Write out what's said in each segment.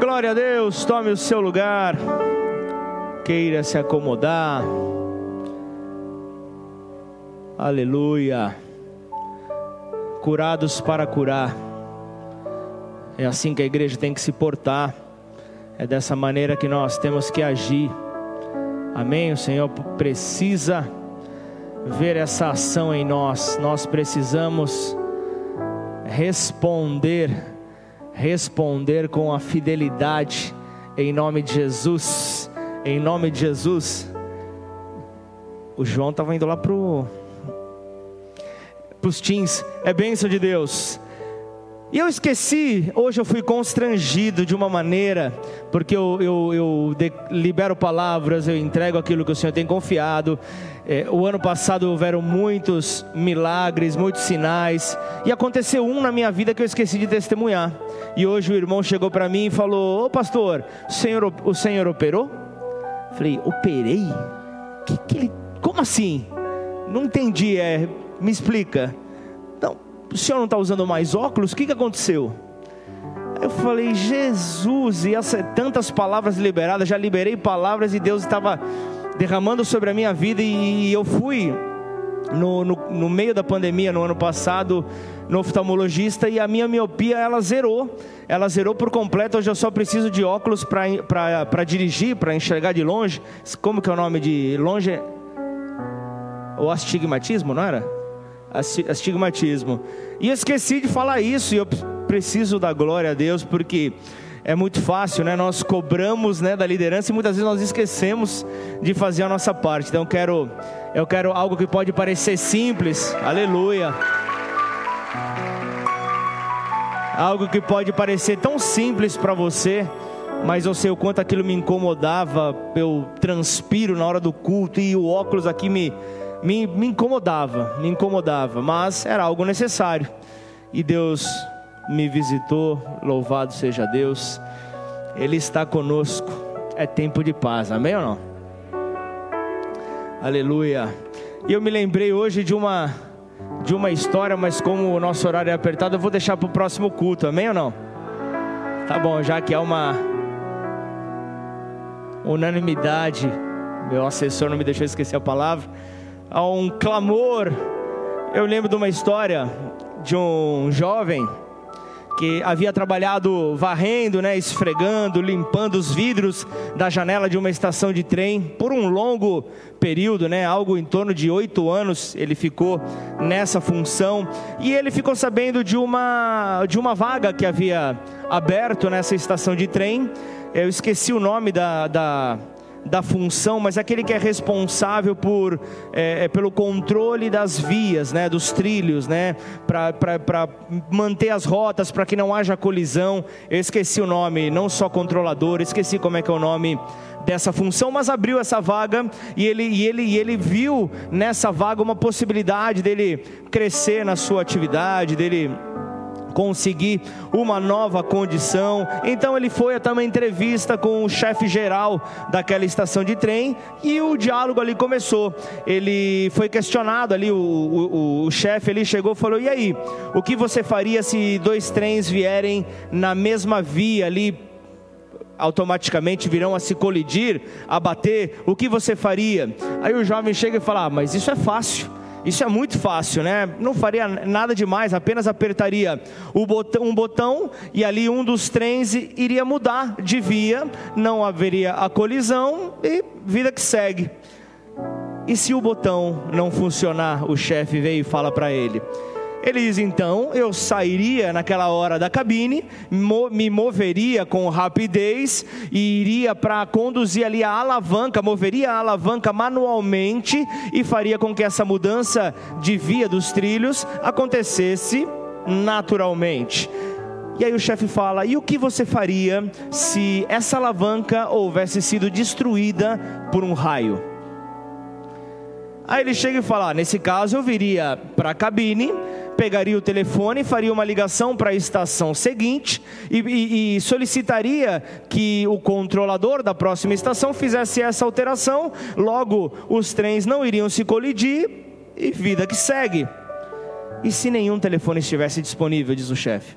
Glória a Deus, tome o seu lugar. Queira se acomodar. Aleluia. Curados para curar. É assim que a igreja tem que se portar. É dessa maneira que nós temos que agir. Amém? O Senhor precisa ver essa ação em nós. Nós precisamos responder, responder com a fidelidade em nome de Jesus. Em nome de Jesus. O João estava indo lá para os teens. É bênção de Deus. E eu esqueci, hoje eu fui constrangido de uma maneira, porque eu, eu, eu de, libero palavras, eu entrego aquilo que o Senhor tem confiado. É, o ano passado houveram muitos milagres, muitos sinais, e aconteceu um na minha vida que eu esqueci de testemunhar. E hoje o irmão chegou para mim e falou: Ô pastor, o senhor, o senhor operou? Falei: Operei? Que, que ele, como assim? Não entendi, é, me explica o senhor não está usando mais óculos? O que, que aconteceu? Eu falei, Jesus, e essa, tantas palavras liberadas, já liberei palavras e Deus estava derramando sobre a minha vida e, eu fui no, no, no, meio da pandemia, no ano passado, no oftalmologista e a minha miopia ela zerou, ela zerou por completo. Hoje eu só preciso de óculos para dirigir, para enxergar de longe. Como que é o nome de longe? O astigmatismo, não era? astigmatismo. E esqueci de falar isso, e eu preciso da glória a Deus, porque é muito fácil, né? Nós cobramos, né, da liderança e muitas vezes nós esquecemos de fazer a nossa parte. Então eu quero, eu quero algo que pode parecer simples. Aleluia. Algo que pode parecer tão simples para você, mas eu sei o quanto aquilo me incomodava. Eu transpiro na hora do culto e o óculos aqui me me, me incomodava, me incomodava, mas era algo necessário. E Deus me visitou, louvado seja Deus. Ele está conosco. É tempo de paz. Amém ou não? Aleluia. E eu me lembrei hoje de uma de uma história, mas como o nosso horário é apertado, eu vou deixar para o próximo culto. Amém ou não? Tá bom, já que é uma unanimidade, meu assessor não me deixou esquecer a palavra a um clamor. Eu lembro de uma história de um jovem que havia trabalhado varrendo, né, esfregando, limpando os vidros da janela de uma estação de trem por um longo período, né, algo em torno de oito anos. Ele ficou nessa função e ele ficou sabendo de uma de uma vaga que havia aberto nessa estação de trem. Eu esqueci o nome da, da da função, mas aquele que é responsável por, é, é pelo controle das vias, né, dos trilhos, né, para manter as rotas, para que não haja colisão. Eu esqueci o nome, não só controlador, esqueci como é que é o nome dessa função, mas abriu essa vaga e ele, e ele, e ele viu nessa vaga uma possibilidade dele crescer na sua atividade, dele conseguir uma nova condição. Então ele foi até uma entrevista com o chefe geral daquela estação de trem e o diálogo ali começou. Ele foi questionado ali, o, o, o chefe ali chegou e falou: E aí, o que você faria se dois trens vierem na mesma via ali? automaticamente virão a se colidir, a bater, o que você faria? Aí o jovem chega e fala: ah, mas isso é fácil. Isso é muito fácil, né? Não faria nada demais, apenas apertaria botão, um botão e ali um dos trens iria mudar de via, não haveria a colisão e vida que segue. E se o botão não funcionar, o chefe veio e fala para ele: ele diz então: eu sairia naquela hora da cabine, me moveria com rapidez e iria para conduzir ali a alavanca, moveria a alavanca manualmente e faria com que essa mudança de via dos trilhos acontecesse naturalmente. E aí o chefe fala: e o que você faria se essa alavanca houvesse sido destruída por um raio? Aí ele chega e fala: ah, nesse caso eu viria para a cabine pegaria o telefone, faria uma ligação para a estação seguinte e, e, e, solicitaria que o controlador da próxima estação fizesse essa alteração. Logo, os trens não iriam se colidir e vida que segue. E se nenhum telefone estivesse disponível, diz o chefe?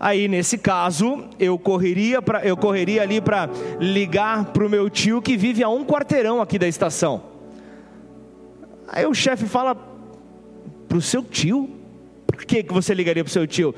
Aí nesse caso, eu correria, pra, eu correria ali para ligar para o meu tio que vive a um quarteirão aqui da estação. Aí o chefe fala para o seu tio, por que, que você ligaria para o seu tio?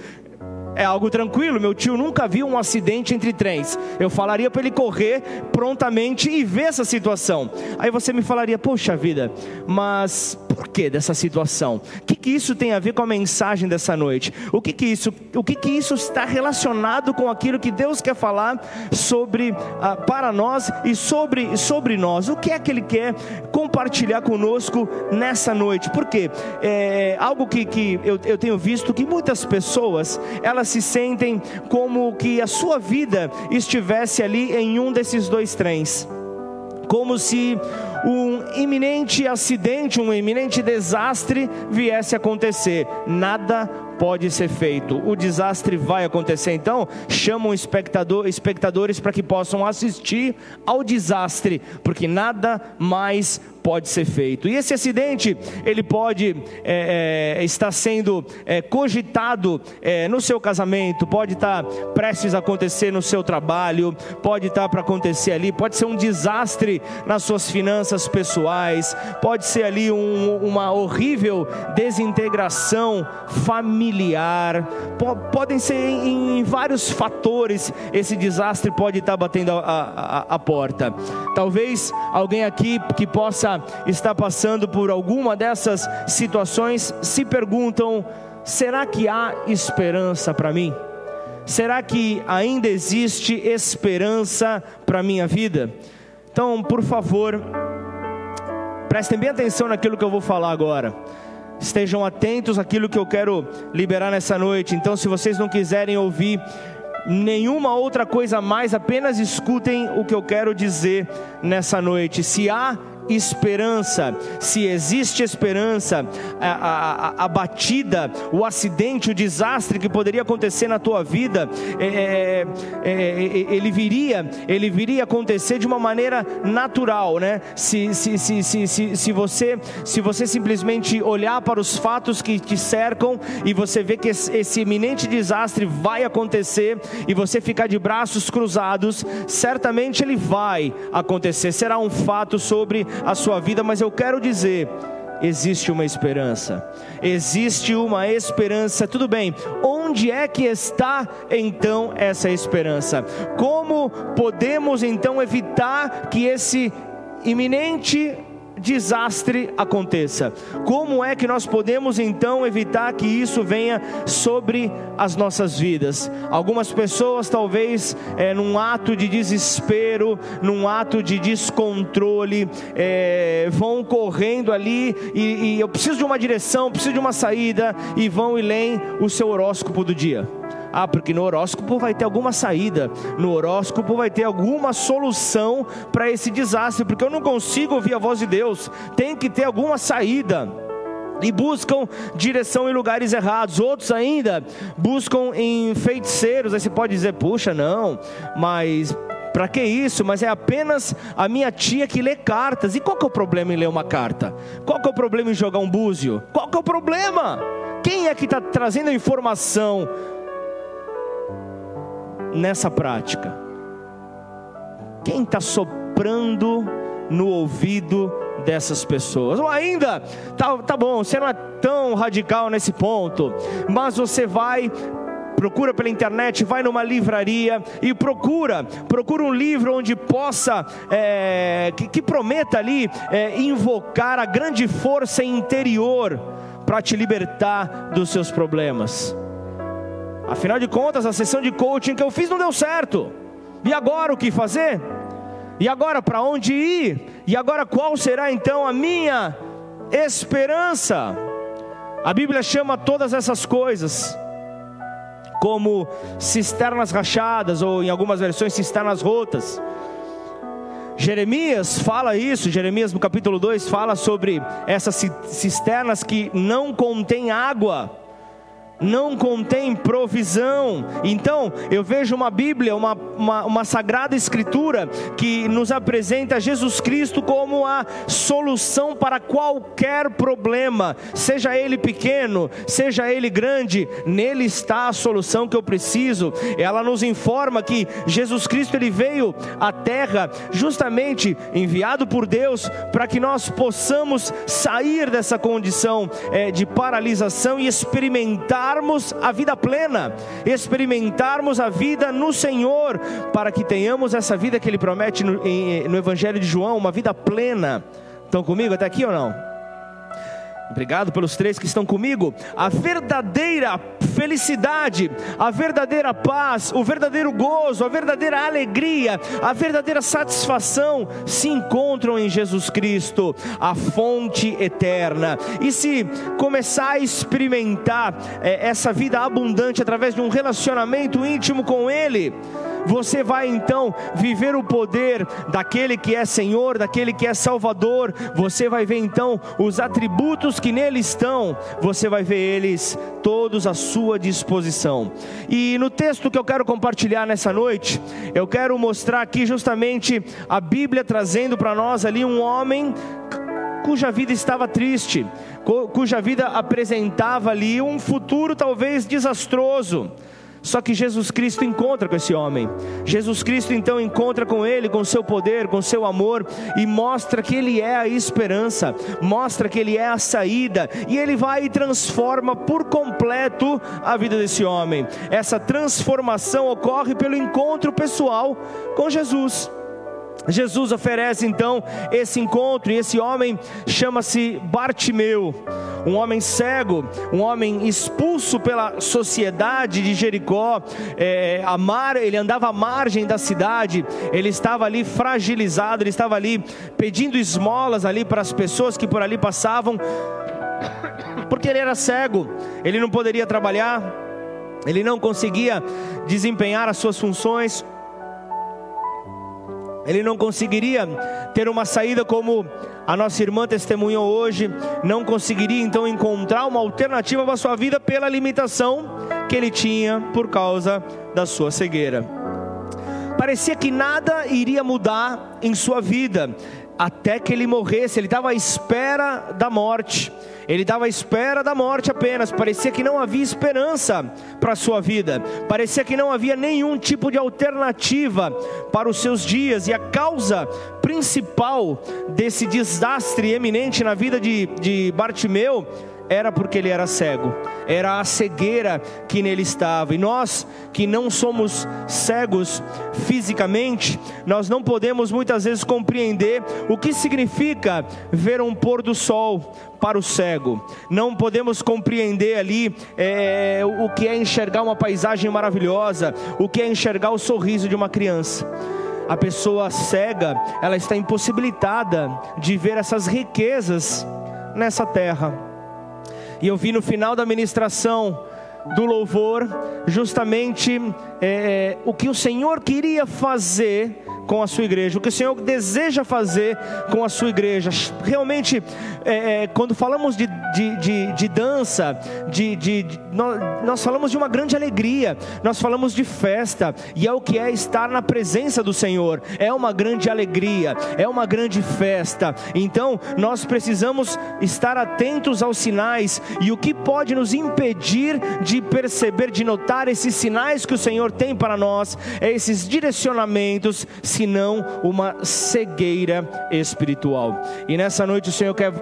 é algo tranquilo. Meu tio nunca viu um acidente entre trens. Eu falaria para ele correr prontamente e ver essa situação. Aí você me falaria, poxa vida, mas por que dessa situação? O que, que isso tem a ver com a mensagem dessa noite? O que, que isso, o que, que isso está relacionado com aquilo que Deus quer falar sobre ah, para nós e sobre sobre nós? O que é que Ele quer compartilhar conosco nessa noite? Porque é algo que, que eu, eu tenho visto que muitas pessoas elas se sentem como que a sua vida estivesse ali em um desses dois trens como se um iminente acidente, um iminente desastre viesse a acontecer. Nada pode ser feito. O desastre vai acontecer. Então, chamam espectador, espectadores para que possam assistir ao desastre, porque nada mais pode ser feito. E esse acidente, ele pode é, é, estar sendo é, cogitado é, no seu casamento, pode estar prestes a acontecer no seu trabalho, pode estar para acontecer ali, pode ser um desastre nas suas finanças pessoais, pode ser ali um, uma horrível desintegração familiar, podem ser em, em, vários fatores esse desastre pode estar batendo a, a, a porta. Talvez alguém aqui que possa está passando por alguma dessas situações se perguntam: será que há esperança para mim? Será que ainda existe esperança para minha vida? Então, por favor, prestem bem atenção naquilo que eu vou falar agora. Estejam atentos àquilo que eu quero liberar nessa noite. Então, se vocês não quiserem ouvir nenhuma outra coisa mais, apenas escutem o que eu quero dizer nessa noite. Se há esperança, se existe esperança, a, a, a, batida, o acidente, o desastre que poderia acontecer na tua vida, é, é, é, é, ele viria, ele viria acontecer de uma maneira natural, né? Se, se, se, se, se, se, você, se você simplesmente olhar para os fatos que te cercam e você vê que esse, esse iminente desastre vai acontecer e você ficar de braços cruzados, certamente ele vai acontecer, será um fato sobre a sua vida, mas eu quero dizer, existe uma esperança. Existe uma esperança. Tudo bem. Onde é que está então essa esperança? Como podemos então evitar que esse iminente desastre aconteça. Como é que nós podemos então evitar que isso venha sobre as nossas vidas? Algumas pessoas, talvez, é, num ato de desespero, num ato de descontrole, é, vão correndo ali e, e eu preciso de uma direção, preciso de uma saída, e vão e leem o seu horóscopo do dia. Ah, porque no horóscopo vai ter alguma saída, no horóscopo vai ter alguma solução para esse desastre, porque eu não consigo ouvir a voz de Deus, tem que ter alguma saída e buscam direção em lugares errados. Outros ainda buscam em feiticeiros. Aí você pode dizer, puxa, não, mas para que isso? Mas é apenas a minha tia que lê cartas. E qual que é o problema em ler uma carta? Qual que é o problema em jogar um búzio? Qual que é o problema? Quem é que está trazendo a informação nessa prática? Quem está soprando no ouvido dessas pessoas? Ou ainda, tá, tá bom, você não é tão radical nesse ponto, mas você vai procura pela internet, vai numa livraria e procura, procura um livro onde possa, é, que, que, prometa ali é, invocar a grande força interior para te libertar dos seus problemas. Afinal de contas, a sessão de coaching que eu fiz não deu certo. E agora o que fazer? E agora para onde ir? E agora qual será então a minha esperança? A Bíblia chama todas essas coisas como cisternas rachadas, ou em algumas versões, cisternas rotas. Jeremias fala isso, Jeremias no capítulo 2 fala sobre essas cisternas que não contêm água não contém provisão. Então, eu vejo uma Bíblia, uma, uma, uma, sagrada escritura que nos apresenta Jesus Cristo como a solução para qualquer problema, seja ele pequeno, seja ele grande, nele está a solução que eu preciso. Ela nos informa que Jesus Cristo ele veio à terra justamente enviado por Deus para que nós possamos sair dessa condição é, de paralisação e experimentar experimentarmos a vida plena, experimentarmos a vida no Senhor, para que tenhamos essa vida que Ele promete no, no Evangelho de João, uma vida plena. Estão comigo até aqui ou não? Obrigado pelos três que estão comigo. A verdadeira felicidade, a verdadeira paz, o verdadeiro gozo, a verdadeira alegria, a verdadeira satisfação se encontram em Jesus Cristo, a fonte eterna. E se começar a experimentar é, essa vida abundante através de um relacionamento íntimo com Ele, você vai então viver o poder daquele que é Senhor, daquele que é Salvador. Você vai ver então os atributos que nele estão, você vai ver eles todos à sua disposição. E no texto que eu quero compartilhar nessa noite, eu quero mostrar aqui justamente a Bíblia trazendo para nós ali um homem cuja vida estava triste, cuja vida apresentava ali um futuro talvez desastroso. Só que Jesus Cristo encontra com esse homem. Jesus Cristo então encontra com ele, com seu poder, com seu amor e mostra que ele é a esperança, mostra que ele é a saída e ele vai e transforma por completo a vida desse homem. Essa transformação ocorre pelo encontro pessoal com Jesus. Jesus oferece então esse encontro e esse homem chama-se Bartimeu, um homem cego, um homem expulso pela sociedade de Jericó, é, mar, ele andava à margem da cidade, ele estava ali fragilizado, ele estava ali pedindo esmolas ali para as pessoas que por ali passavam, porque ele era cego, ele não poderia trabalhar, ele não conseguia desempenhar as suas funções ele não conseguiria ter uma saída como a nossa irmã testemunhou hoje, não conseguiria então encontrar uma alternativa para a sua vida pela limitação que ele tinha por causa da sua cegueira. Parecia que nada iria mudar em sua vida até que ele morresse, ele estava à espera da morte. Ele estava à espera da morte apenas, parecia que não havia esperança para a sua vida, parecia que não havia nenhum tipo de alternativa para os seus dias, e a causa principal desse desastre eminente na vida de, de Bartimeu era porque ele era cego, era a cegueira que nele estava. E nós que não somos cegos fisicamente, nós não podemos muitas vezes compreender o que significa ver um pôr do sol para o cego. Não podemos compreender ali é, o que é enxergar uma paisagem maravilhosa, o que é enxergar o sorriso de uma criança. A pessoa cega, ela está impossibilitada de ver essas riquezas nessa terra. E eu vi no final da ministração do louvor justamente é, o que o Senhor queria fazer com a sua igreja, o que o Senhor deseja fazer com a sua igreja. Realmente, é, é, quando falamos de, de, de, de dança, de, de, nós, nós, falamos de uma grande alegria, nós falamos de festa, e é o que é estar na presença do Senhor, é uma grande alegria, é uma grande festa. Então, nós precisamos estar atentos aos sinais, e o que pode nos impedir de perceber, de notar esses sinais que o Senhor tem para nós, é esses direcionamentos senão uma cegueira espiritual. E nessa noite o Senhor quer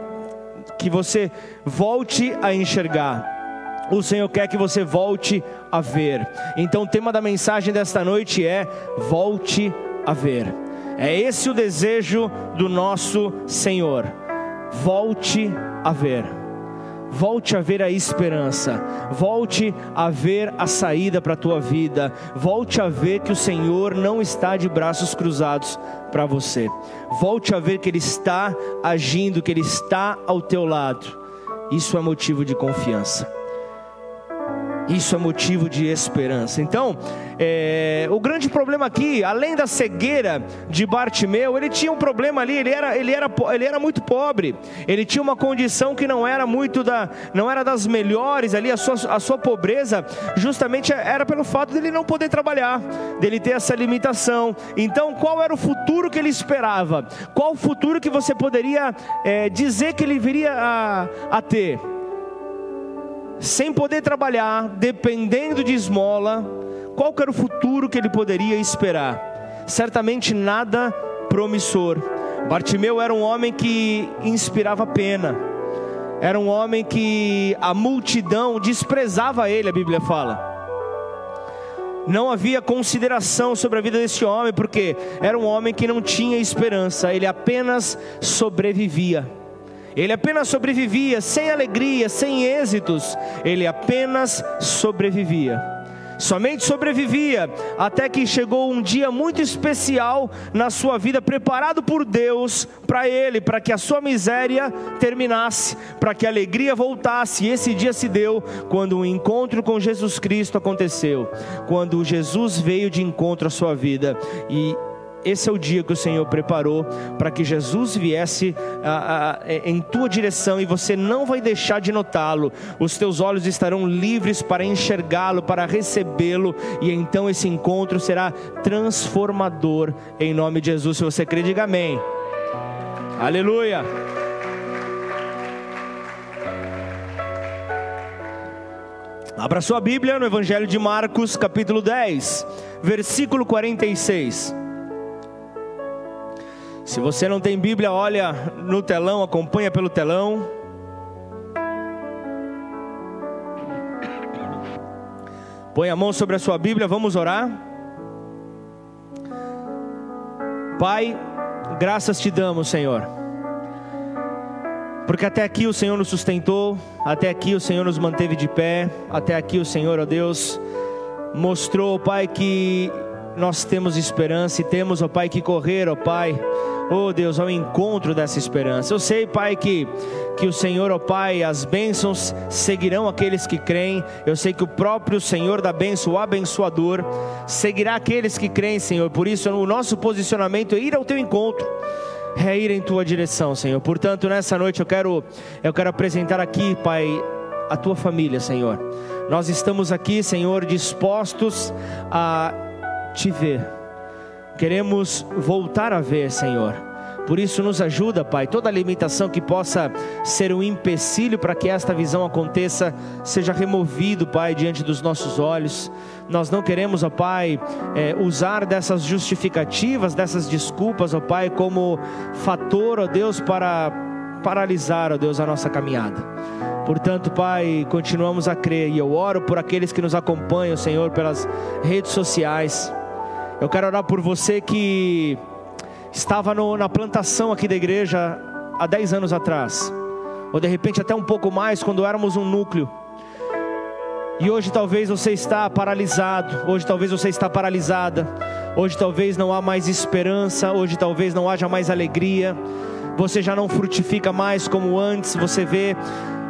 que você volte a enxergar. O Senhor quer que você volte a ver. Então o tema da mensagem desta noite é volte a ver. É esse o desejo do nosso Senhor. Volte a ver volte a ver a esperança, volte a ver a saída para a tua vida, volte a ver que o Senhor não está de braços cruzados para você, volte a ver que Ele está agindo, que Ele está ao teu lado, isso é motivo de confiança. Isso é motivo de esperança. Então, é, o grande problema aqui, além da cegueira de Bartimeu, ele tinha um problema ali. Ele era, ele era, ele era muito pobre. Ele tinha uma condição que não era muito da, não era das melhores ali. A sua, a sua pobreza, justamente era pelo fato dele não poder trabalhar, dele ter essa limitação. Então, qual era o futuro que ele esperava? Qual o futuro que você poderia é, dizer que ele viria a, a ter? Sem poder trabalhar, dependendo de esmola, qual era o futuro que ele poderia esperar? Certamente nada promissor. Bartimeu era um homem que inspirava pena. Era um homem que a multidão desprezava ele, a Bíblia fala. Não havia consideração sobre a vida desse homem, porque era um homem que não tinha esperança, ele apenas sobrevivia. Ele apenas sobrevivia, sem alegria, sem êxitos, ele apenas sobrevivia. Somente sobrevivia até que chegou um dia muito especial na sua vida, preparado por Deus para ele, para que a sua miséria terminasse, para que a alegria voltasse. E esse dia se deu quando o encontro com Jesus Cristo aconteceu, quando Jesus veio de encontro à sua vida e esse é o dia que o Senhor preparou para que Jesus viesse a, a, em tua direção e você não vai deixar de notá-lo. Os teus olhos estarão livres para enxergá-lo, para recebê-lo, e então esse encontro será transformador em nome de Jesus. Se você crê, diga amém. Aleluia. Abra sua Bíblia no Evangelho de Marcos, capítulo 10, versículo 46. Se você não tem Bíblia, olha no telão, acompanha pelo telão. Põe a mão sobre a sua Bíblia, vamos orar. Pai, graças te damos, Senhor. Porque até aqui o Senhor nos sustentou, até aqui o Senhor nos manteve de pé, até aqui o Senhor, ó Deus, mostrou, Pai, que nós temos esperança e temos, ó Pai, que correr, ó Pai oh Deus, ao encontro dessa esperança. Eu sei, Pai, que, que o Senhor, ó Pai, as bênçãos seguirão aqueles que creem. Eu sei que o próprio Senhor da bênção, o abençoador, seguirá aqueles que creem, Senhor. Por isso, o nosso posicionamento é ir ao teu encontro é ir em tua direção, Senhor. Portanto, nessa noite eu quero eu quero apresentar aqui, Pai, a tua família, Senhor. Nós estamos aqui, Senhor, dispostos a te ver Queremos voltar a ver, Senhor. Por isso, nos ajuda, Pai. Toda limitação que possa ser um empecilho para que esta visão aconteça, seja removido, Pai, diante dos nossos olhos. Nós não queremos, ó Pai, é, usar dessas justificativas, dessas desculpas, ó Pai, como fator, ó Deus, para paralisar, ó Deus, a nossa caminhada. Portanto, Pai, continuamos a crer e eu oro por aqueles que nos acompanham, Senhor, pelas redes sociais. Eu quero orar por você que estava no, na plantação aqui da igreja há 10 anos atrás, ou de repente até um pouco mais, quando éramos um núcleo. E hoje talvez você está paralisado, hoje talvez você está paralisada, hoje talvez não há mais esperança, hoje talvez não haja mais alegria, você já não frutifica mais como antes, você vê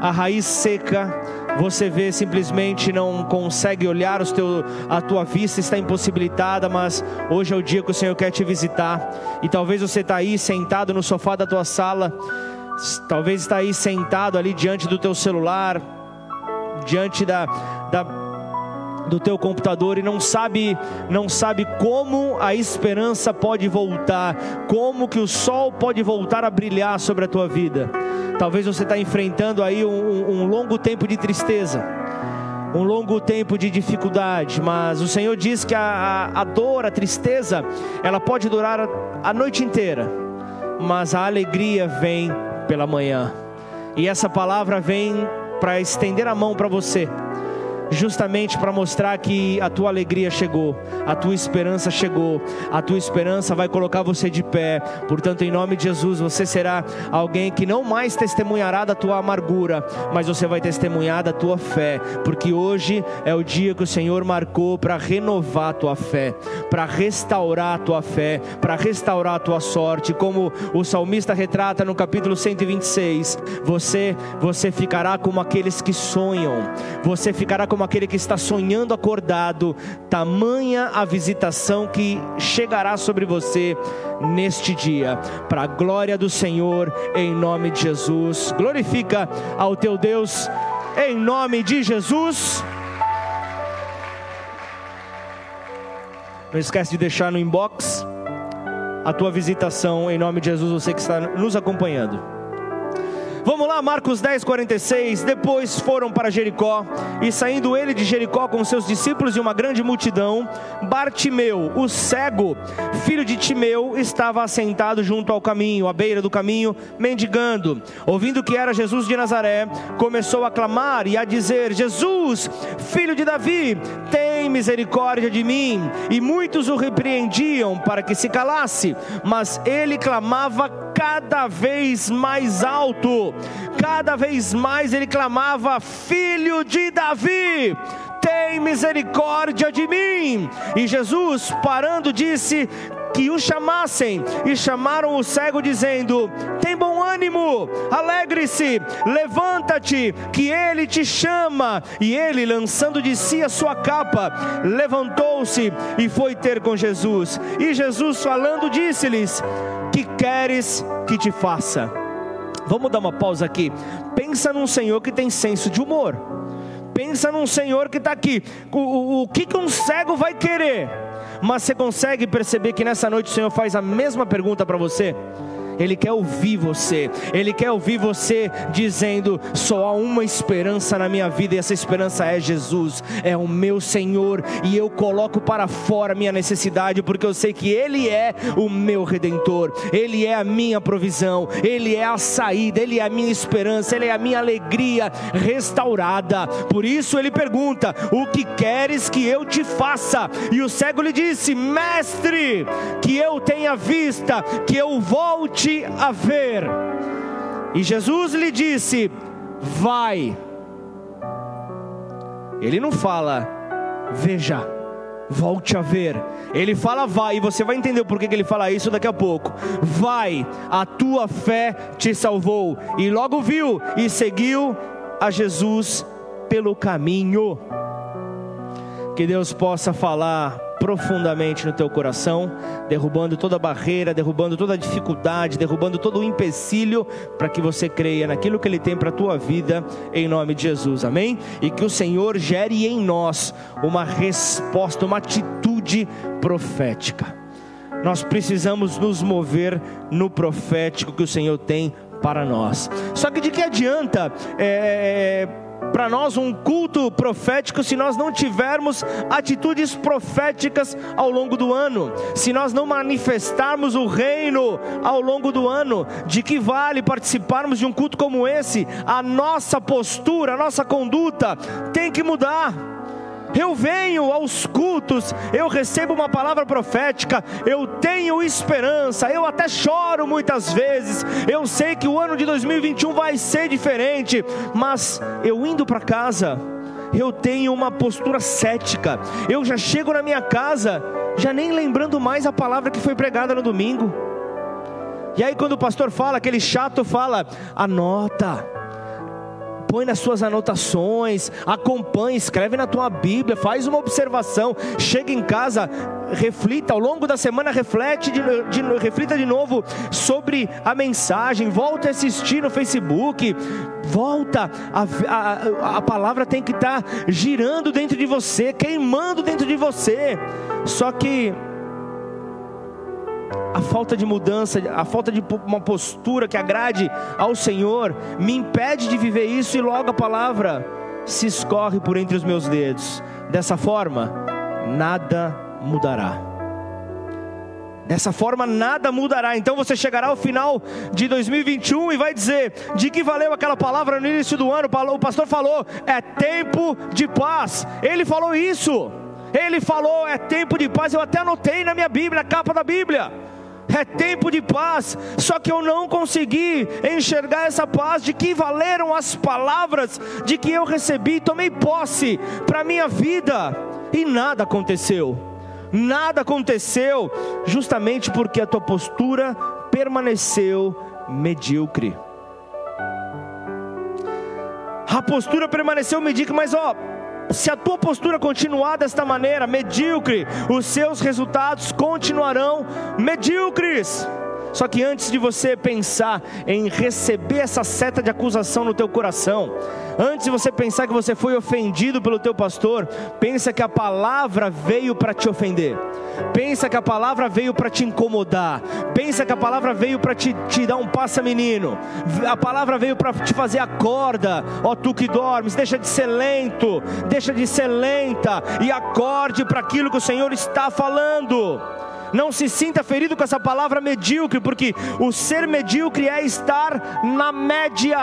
a raiz seca, você vê simplesmente não consegue olhar os teu, a tua vista está impossibilitada, mas hoje é o dia que o Senhor quer te visitar. E talvez você está aí sentado no sofá da tua sala, talvez está aí sentado ali diante do teu celular, diante da, da do teu computador e não sabe, não sabe como a esperança pode voltar, como que o sol pode voltar a brilhar sobre a tua vida. Talvez você está enfrentando aí um, um longo tempo de tristeza, um longo tempo de dificuldade, mas o Senhor diz que a, a, a dor, a tristeza, ela pode durar a, a noite inteira, mas a alegria vem pela manhã. E essa palavra vem para estender a mão para você justamente para mostrar que a tua alegria chegou, a tua esperança chegou, a tua esperança vai colocar você de pé. Portanto, em nome de Jesus, você será alguém que não mais testemunhará da tua amargura, mas você vai testemunhar da tua fé, porque hoje é o dia que o Senhor marcou para renovar a tua fé, para restaurar a tua fé, para restaurar a tua sorte, como o salmista retrata no capítulo 126. Você, você ficará como aqueles que sonham. Você ficará como como aquele que está sonhando acordado, tamanha a visitação que chegará sobre você neste dia, para a glória do Senhor, em nome de Jesus. Glorifica ao teu Deus, em nome de Jesus. Não esquece de deixar no inbox a tua visitação em nome de Jesus, você que está nos acompanhando. Vamos lá, Marcos 10, 46. Depois foram para Jericó, e saindo ele de Jericó com seus discípulos e uma grande multidão, Bartimeu, o cego, filho de Timeu, estava assentado junto ao caminho, à beira do caminho, mendigando. Ouvindo que era Jesus de Nazaré, começou a clamar e a dizer: Jesus, filho de Davi, tem misericórdia de mim. E muitos o repreendiam para que se calasse, mas ele clamava cada vez mais alto, cada vez mais ele clamava: Filho de Davi, tem misericórdia de mim. E Jesus, parando, disse: que o chamassem, e chamaram o cego, dizendo: Tem bom ânimo, alegre-se, levanta-te, que ele te chama. E ele, lançando de si a sua capa, levantou-se e foi ter com Jesus. E Jesus, falando, disse-lhes: Que queres que te faça? Vamos dar uma pausa aqui. Pensa num Senhor que tem senso de humor. Pensa num Senhor que está aqui. O, o, o que, que um cego vai querer? Mas você consegue perceber que nessa noite o Senhor faz a mesma pergunta para você? Ele quer ouvir você, Ele quer ouvir você dizendo: só há uma esperança na minha vida, e essa esperança é Jesus, é o meu Senhor, e eu coloco para fora minha necessidade, porque eu sei que Ele é o meu redentor, Ele é a minha provisão, Ele é a saída, Ele é a minha esperança, Ele é a minha alegria restaurada. Por isso Ele pergunta: O que queres que eu te faça? E o cego lhe disse: Mestre, que eu tenha vista, que eu volte a ver. E Jesus lhe disse: Vai. Ele não fala, veja, volte a ver. Ele fala, vai, e você vai entender por que ele fala isso daqui a pouco. Vai, a tua fé te salvou. E logo viu e seguiu a Jesus pelo caminho. Que Deus possa falar profundamente no teu coração, derrubando toda barreira, derrubando toda dificuldade, derrubando todo o empecilho, para que você creia naquilo que Ele tem para a tua vida, em nome de Jesus, amém? E que o Senhor gere em nós uma resposta, uma atitude profética. Nós precisamos nos mover no profético que o Senhor tem para nós. Só que de que adianta é, para nós um culto profético se nós não tivermos atitudes proféticas ao longo do ano, se nós não manifestarmos o reino ao longo do ano, de que vale participarmos de um culto como esse? A nossa postura, a nossa conduta tem que mudar. Eu venho aos cultos, eu recebo uma palavra profética, eu tenho esperança, eu até choro muitas vezes. Eu sei que o ano de 2021 vai ser diferente, mas eu indo para casa, eu tenho uma postura cética. Eu já chego na minha casa, já nem lembrando mais a palavra que foi pregada no domingo. E aí, quando o pastor fala, aquele chato fala, anota põe nas suas anotações, acompanhe, escreve na tua Bíblia, faz uma observação, chega em casa, reflita, ao longo da semana reflete de, de, reflita de novo sobre a mensagem, volta a assistir no Facebook, volta, a, a, a palavra tem que estar tá girando dentro de você, queimando dentro de você, só que a falta de mudança, a falta de uma postura que agrade ao Senhor, me impede de viver isso e logo a palavra se escorre por entre os meus dedos. Dessa forma, nada mudará. Dessa forma, nada mudará. Então você chegará ao final de 2021 e vai dizer: de que valeu aquela palavra no início do ano? O pastor falou: é tempo de paz. Ele falou isso. Ele falou: é tempo de paz. Eu até anotei na minha Bíblia, na capa da Bíblia é tempo de paz, só que eu não consegui enxergar essa paz de que valeram as palavras de que eu recebi, tomei posse para minha vida e nada aconteceu. Nada aconteceu, justamente porque a tua postura permaneceu medíocre. A postura permaneceu medíocre, mas ó, se a tua postura continuar desta maneira, medíocre, os seus resultados continuarão medíocres. Só que antes de você pensar em receber essa seta de acusação no teu coração, antes de você pensar que você foi ofendido pelo teu pastor, pensa que a palavra veio para te ofender. Pensa que a palavra veio para te incomodar. Pensa que a palavra veio para te, te dar um passa menino. A palavra veio para te fazer acorda, ó tu que dormes, deixa de ser lento, deixa de ser lenta e acorde para aquilo que o Senhor está falando. Não se sinta ferido com essa palavra medíocre, porque o ser medíocre é estar na média.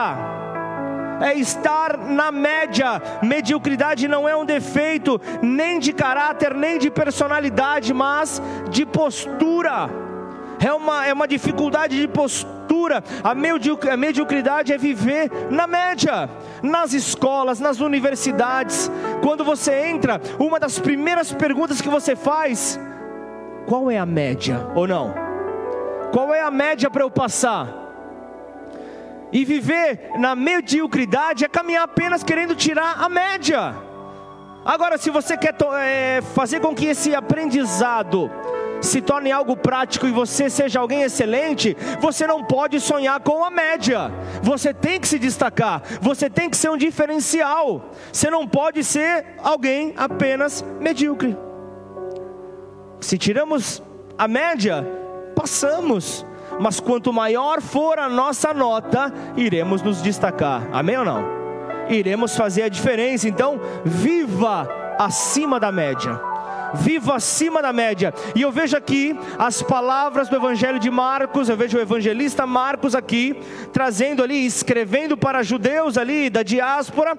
É estar na média. Mediocridade não é um defeito, nem de caráter, nem de personalidade, mas de postura. É uma, é uma dificuldade de postura. A, a mediocridade é viver na média, nas escolas, nas universidades. Quando você entra, uma das primeiras perguntas que você faz qual é a média ou não? Qual é a média para eu passar? E viver na mediocridade é caminhar apenas querendo tirar a média. Agora, se você quer é, fazer com que esse aprendizado se torne algo prático e você seja alguém excelente, você não pode sonhar com a média. Você tem que se destacar, você tem que ser um diferencial. Você não pode ser alguém apenas medíocre. Se tiramos a média, passamos. Mas quanto maior for a nossa nota, iremos nos destacar. Amém ou não? Iremos fazer a diferença. Então, viva acima da média viva acima da média. E eu vejo aqui as palavras do Evangelho de Marcos, eu vejo o evangelista Marcos aqui, trazendo ali, escrevendo para judeus ali da diáspora,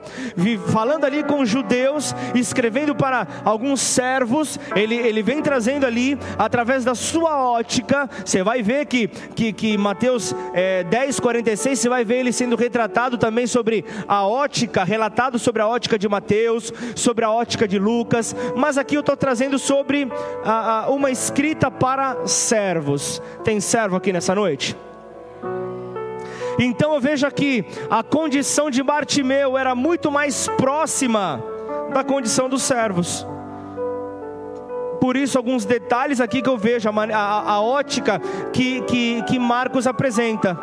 falando ali com judeus, escrevendo para alguns servos, ele, ele vem trazendo ali, através da sua ótica, você vai ver que, que, que Mateus é, 10, 46, você vai ver ele sendo retratado também sobre a ótica, relatado sobre a ótica de Mateus, sobre a ótica de Lucas, mas aqui eu estou trazendo trazendo sobre a, a, uma escrita para servos. Tem servo aqui nessa noite? Então eu vejo aqui a condição de Bartimeu era muito mais próxima da condição dos servos. Por isso, alguns detalhes aqui que eu vejo, a, a, ótica que, que, que Marcos apresenta.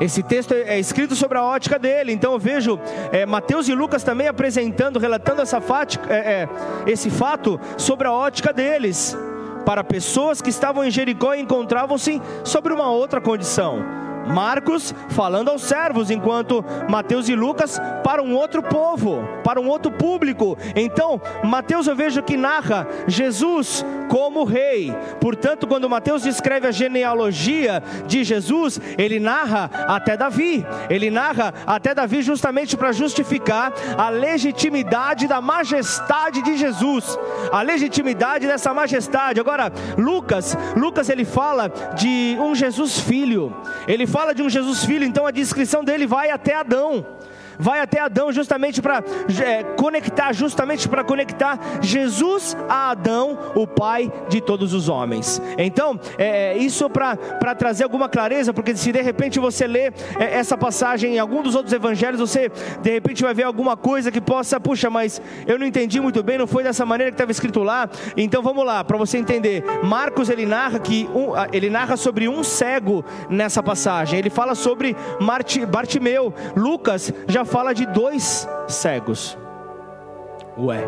Esse texto é escrito sobre a ótica dele, então eu vejo é, Mateus e Lucas também apresentando, relatando essa fática, é, é, esse fato sobre a ótica deles, para pessoas que estavam em Jericó e encontravam-se sobre uma outra condição. Marcos falando aos servos, enquanto Mateus e Lucas para um outro povo, para um outro público. Então, Mateus eu vejo que narra Jesus como rei. Portanto, quando Mateus descreve a genealogia de Jesus, ele narra até Davi. Ele narra até Davi justamente para justificar a legitimidade da majestade de Jesus, a legitimidade dessa majestade. Agora, Lucas, Lucas ele fala de um Jesus filho. Ele fala de um Jesus filho, então a descrição dele vai até Adão vai até Adão justamente para é, conectar, justamente para conectar Jesus a Adão, o pai de todos os homens. Então, é, é isso para trazer alguma clareza, porque se de repente você lê é, essa passagem em algum dos outros evangelhos, você de repente vai ver alguma coisa que possa, puxa, mas eu não entendi muito bem, não foi dessa maneira que estava escrito lá. Então vamos lá, para você entender. Marcos ele narra que um, ele narra sobre um cego nessa passagem. Ele fala sobre Bartimeu. Lucas já fala de dois cegos. Ué.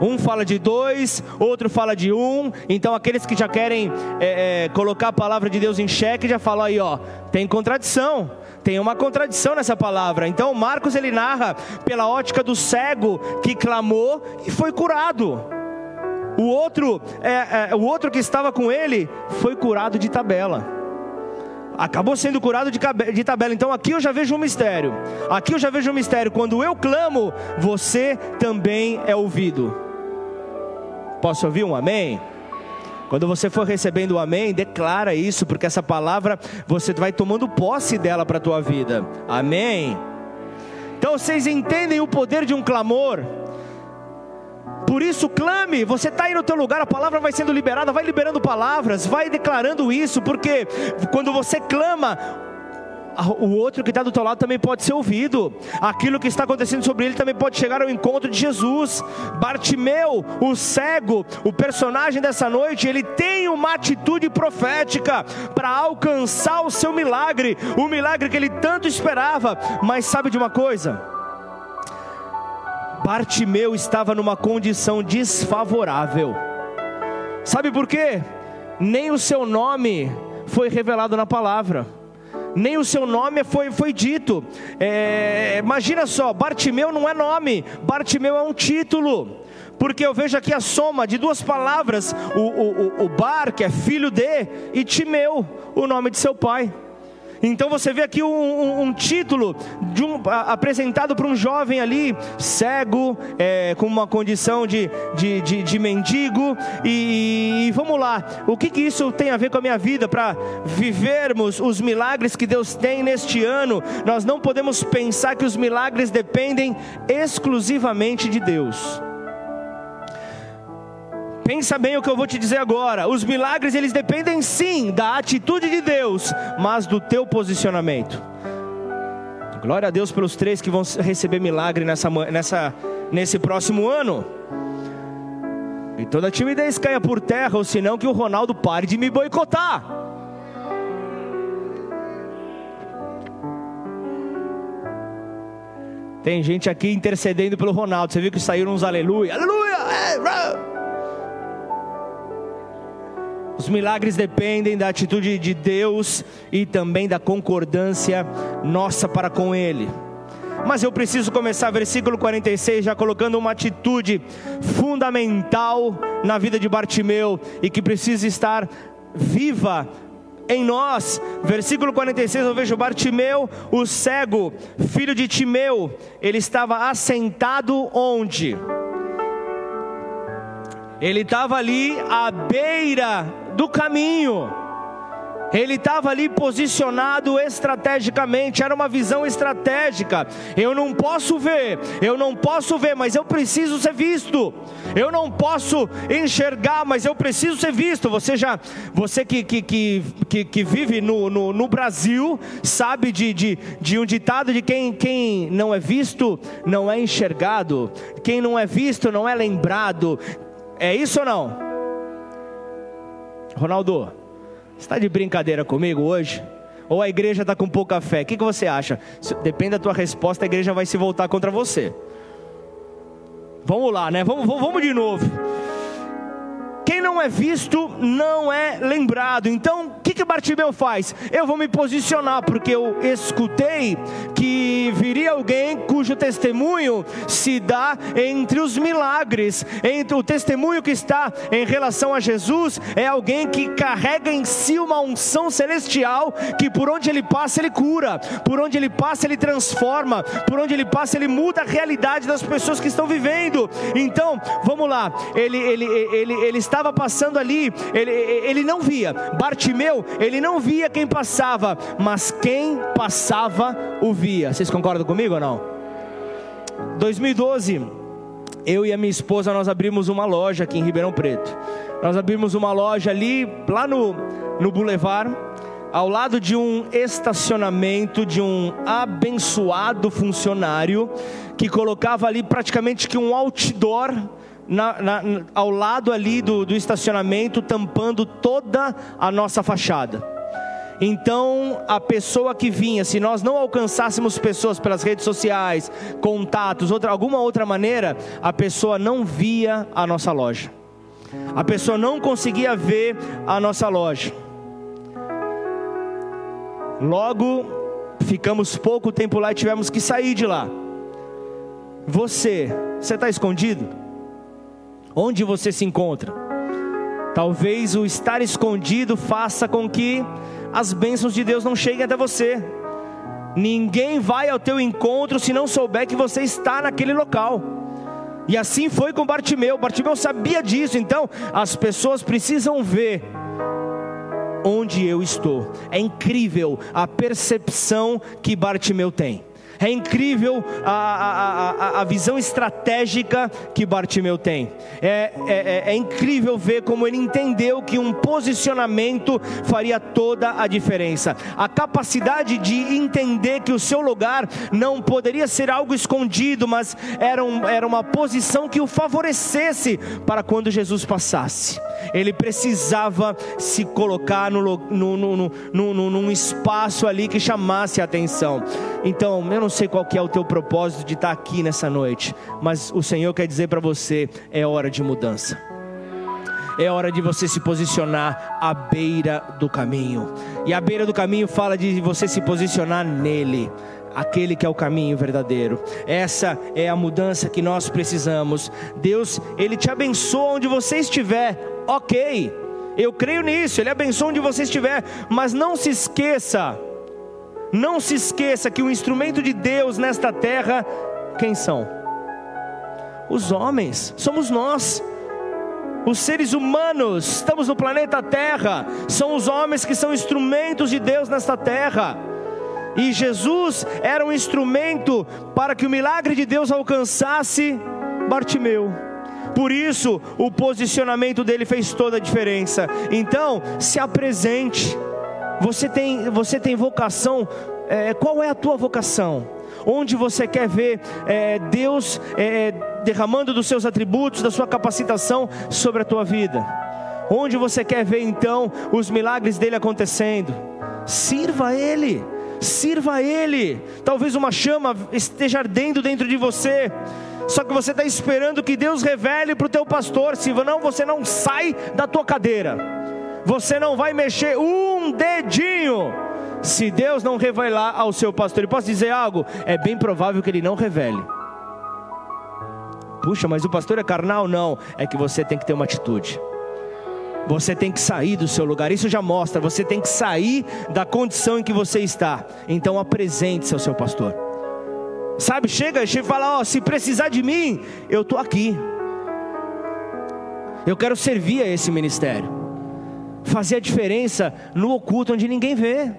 Um fala de dois, outro fala de um. Então aqueles que já querem é, é, colocar a palavra de Deus em xeque já falam aí, ó, tem contradição. Tem uma contradição nessa palavra. Então Marcos ele narra pela ótica do cego que clamou e foi curado. O outro, é, é o outro que estava com ele foi curado de tabela acabou sendo curado de, tabela. Então aqui eu já vejo um mistério. Aqui eu já vejo um mistério. Quando eu clamo, você também é ouvido. Posso ouvir um amém? Quando você for recebendo o amém, declara isso, porque essa palavra você vai tomando posse dela para a tua vida. Amém. Então vocês entendem o poder de um clamor? Por isso, clame. Você está aí no teu lugar, a palavra vai sendo liberada, vai liberando palavras, vai declarando isso, porque quando você clama, o outro que está do teu lado também pode ser ouvido. Aquilo que está acontecendo sobre ele também pode chegar ao encontro de Jesus. Bartimeu, o cego, o personagem dessa noite, ele tem uma atitude profética para alcançar o seu milagre, o milagre que ele tanto esperava. Mas sabe de uma coisa? Bartimeu estava numa condição desfavorável. Sabe por quê? Nem o seu nome foi revelado na palavra, nem o seu nome foi, foi dito. É, imagina só, Bartimeu não é nome, Bartimeu é um título. Porque eu vejo aqui a soma de duas palavras: o, o, o Bar, que é filho de, e Timeu, o nome de seu pai. Então você vê aqui um, um, um título um, a, apresentado para um jovem ali, cego, é, com uma condição de, de, de, de mendigo. E, e, vamos lá, o que, que isso tem a ver com a minha vida? Para vivermos os milagres que Deus tem neste ano, nós não podemos pensar que os milagres dependem exclusivamente de Deus. Pensa bem o que eu vou te dizer agora. Os milagres eles dependem sim da atitude de Deus, mas do teu posicionamento. Glória a Deus pelos três que vão receber milagre nessa, nessa, nesse próximo ano. E toda timidez caia por terra, ou senão que o Ronaldo pare de me boicotar. Tem gente aqui intercedendo pelo Ronaldo. Você viu que saíram uns aleluia, aleluia. É, os milagres dependem da atitude de Deus e também da concordância nossa para com Ele. Mas eu preciso começar versículo 46 já colocando uma atitude fundamental na vida de Bartimeu e que precisa estar viva em nós. Versículo 46 eu vejo Bartimeu, o cego, filho de Timeu, ele estava assentado onde? Ele estava ali à beira do caminho. Ele estava ali posicionado estrategicamente, era uma visão estratégica. Eu não posso ver, eu não posso ver, mas eu preciso ser visto. Eu não posso enxergar, mas eu preciso ser visto. Você já, você que, que, que, que, vive no, no, no Brasil, sabe de, de, de um ditado de quem, quem não é visto não é enxergado, quem não é visto não é lembrado. É isso ou não? Ronaldo, está de brincadeira comigo hoje? Ou a igreja está com pouca fé? O que, que você acha? Depende da tua resposta, a igreja vai se voltar contra você. Vamos lá, né? Vamos, vamos, vamos de novo. Quem não é visto não é lembrado. Então, o que, que Bartimeu faz? Eu vou me posicionar, porque eu escutei que viria alguém cujo testemunho se dá entre os milagres. Entre o testemunho que está em relação a Jesus é alguém que carrega em si uma unção celestial, que por onde ele passa ele cura, por onde ele passa ele transforma, por onde ele passa ele muda a realidade das pessoas que estão vivendo. Então, vamos lá. Ele ele ele ele está estava passando ali, ele, ele não via. Bartimeu, ele não via quem passava, mas quem passava o via. Vocês concordam comigo ou não? 2012, eu e a minha esposa nós abrimos uma loja aqui em Ribeirão Preto. Nós abrimos uma loja ali, lá no, no Boulevard, ao lado de um estacionamento de um abençoado funcionário que colocava ali praticamente que um outdoor na, na, ao lado ali do, do estacionamento, tampando toda a nossa fachada. Então, a pessoa que vinha, se nós não alcançássemos pessoas pelas redes sociais, contatos, outra, alguma outra maneira, a pessoa não via a nossa loja. A pessoa não conseguia ver a nossa loja. Logo, ficamos pouco tempo lá e tivemos que sair de lá. Você, você está escondido? Onde você se encontra. Talvez o estar escondido faça com que as bênçãos de Deus não cheguem até você. Ninguém vai ao teu encontro se não souber que você está naquele local. E assim foi com Bartimeu. Bartimeu sabia disso, então as pessoas precisam ver onde eu estou. É incrível a percepção que Bartimeu tem. É incrível a, a, a, a visão estratégica que Bartimeu tem. É, é, é, é incrível ver como ele entendeu que um posicionamento faria toda a diferença. A capacidade de entender que o seu lugar não poderia ser algo escondido, mas era, um, era uma posição que o favorecesse para quando Jesus passasse. Ele precisava se colocar no, no, no, no, num espaço ali que chamasse a atenção. Então, eu não sei qual que é o teu propósito de estar aqui nessa noite, mas o Senhor quer dizer para você: é hora de mudança. É hora de você se posicionar à beira do caminho. E a beira do caminho fala de você se posicionar nele aquele que é o caminho verdadeiro. Essa é a mudança que nós precisamos. Deus, ele te abençoa onde você estiver. OK. Eu creio nisso. Ele abençoa onde você estiver, mas não se esqueça não se esqueça que o instrumento de Deus nesta terra, quem são? Os homens, somos nós. Os seres humanos, estamos no planeta Terra, são os homens que são instrumentos de Deus nesta terra. E Jesus era um instrumento para que o milagre de Deus alcançasse Bartimeu. Por isso, o posicionamento dele fez toda a diferença. Então, se apresente você tem, você tem vocação, é, qual é a tua vocação? Onde você quer ver é, Deus é, derramando dos seus atributos, da sua capacitação sobre a tua vida? Onde você quer ver então os milagres dele acontecendo? Sirva a Ele, sirva a Ele. Talvez uma chama esteja ardendo dentro de você. Só que você está esperando que Deus revele para o teu pastor, se não, você não sai da tua cadeira você não vai mexer um dedinho se Deus não revelar ao seu pastor. E posso dizer algo? É bem provável que ele não revele. Puxa, mas o pastor é carnal? Não, é que você tem que ter uma atitude. Você tem que sair do seu lugar. Isso já mostra, você tem que sair da condição em que você está. Então apresente-se ao seu pastor. Sabe, chega e fala, ó, oh, se precisar de mim, eu estou aqui. Eu quero servir a esse ministério fazer a diferença no oculto onde ninguém vê.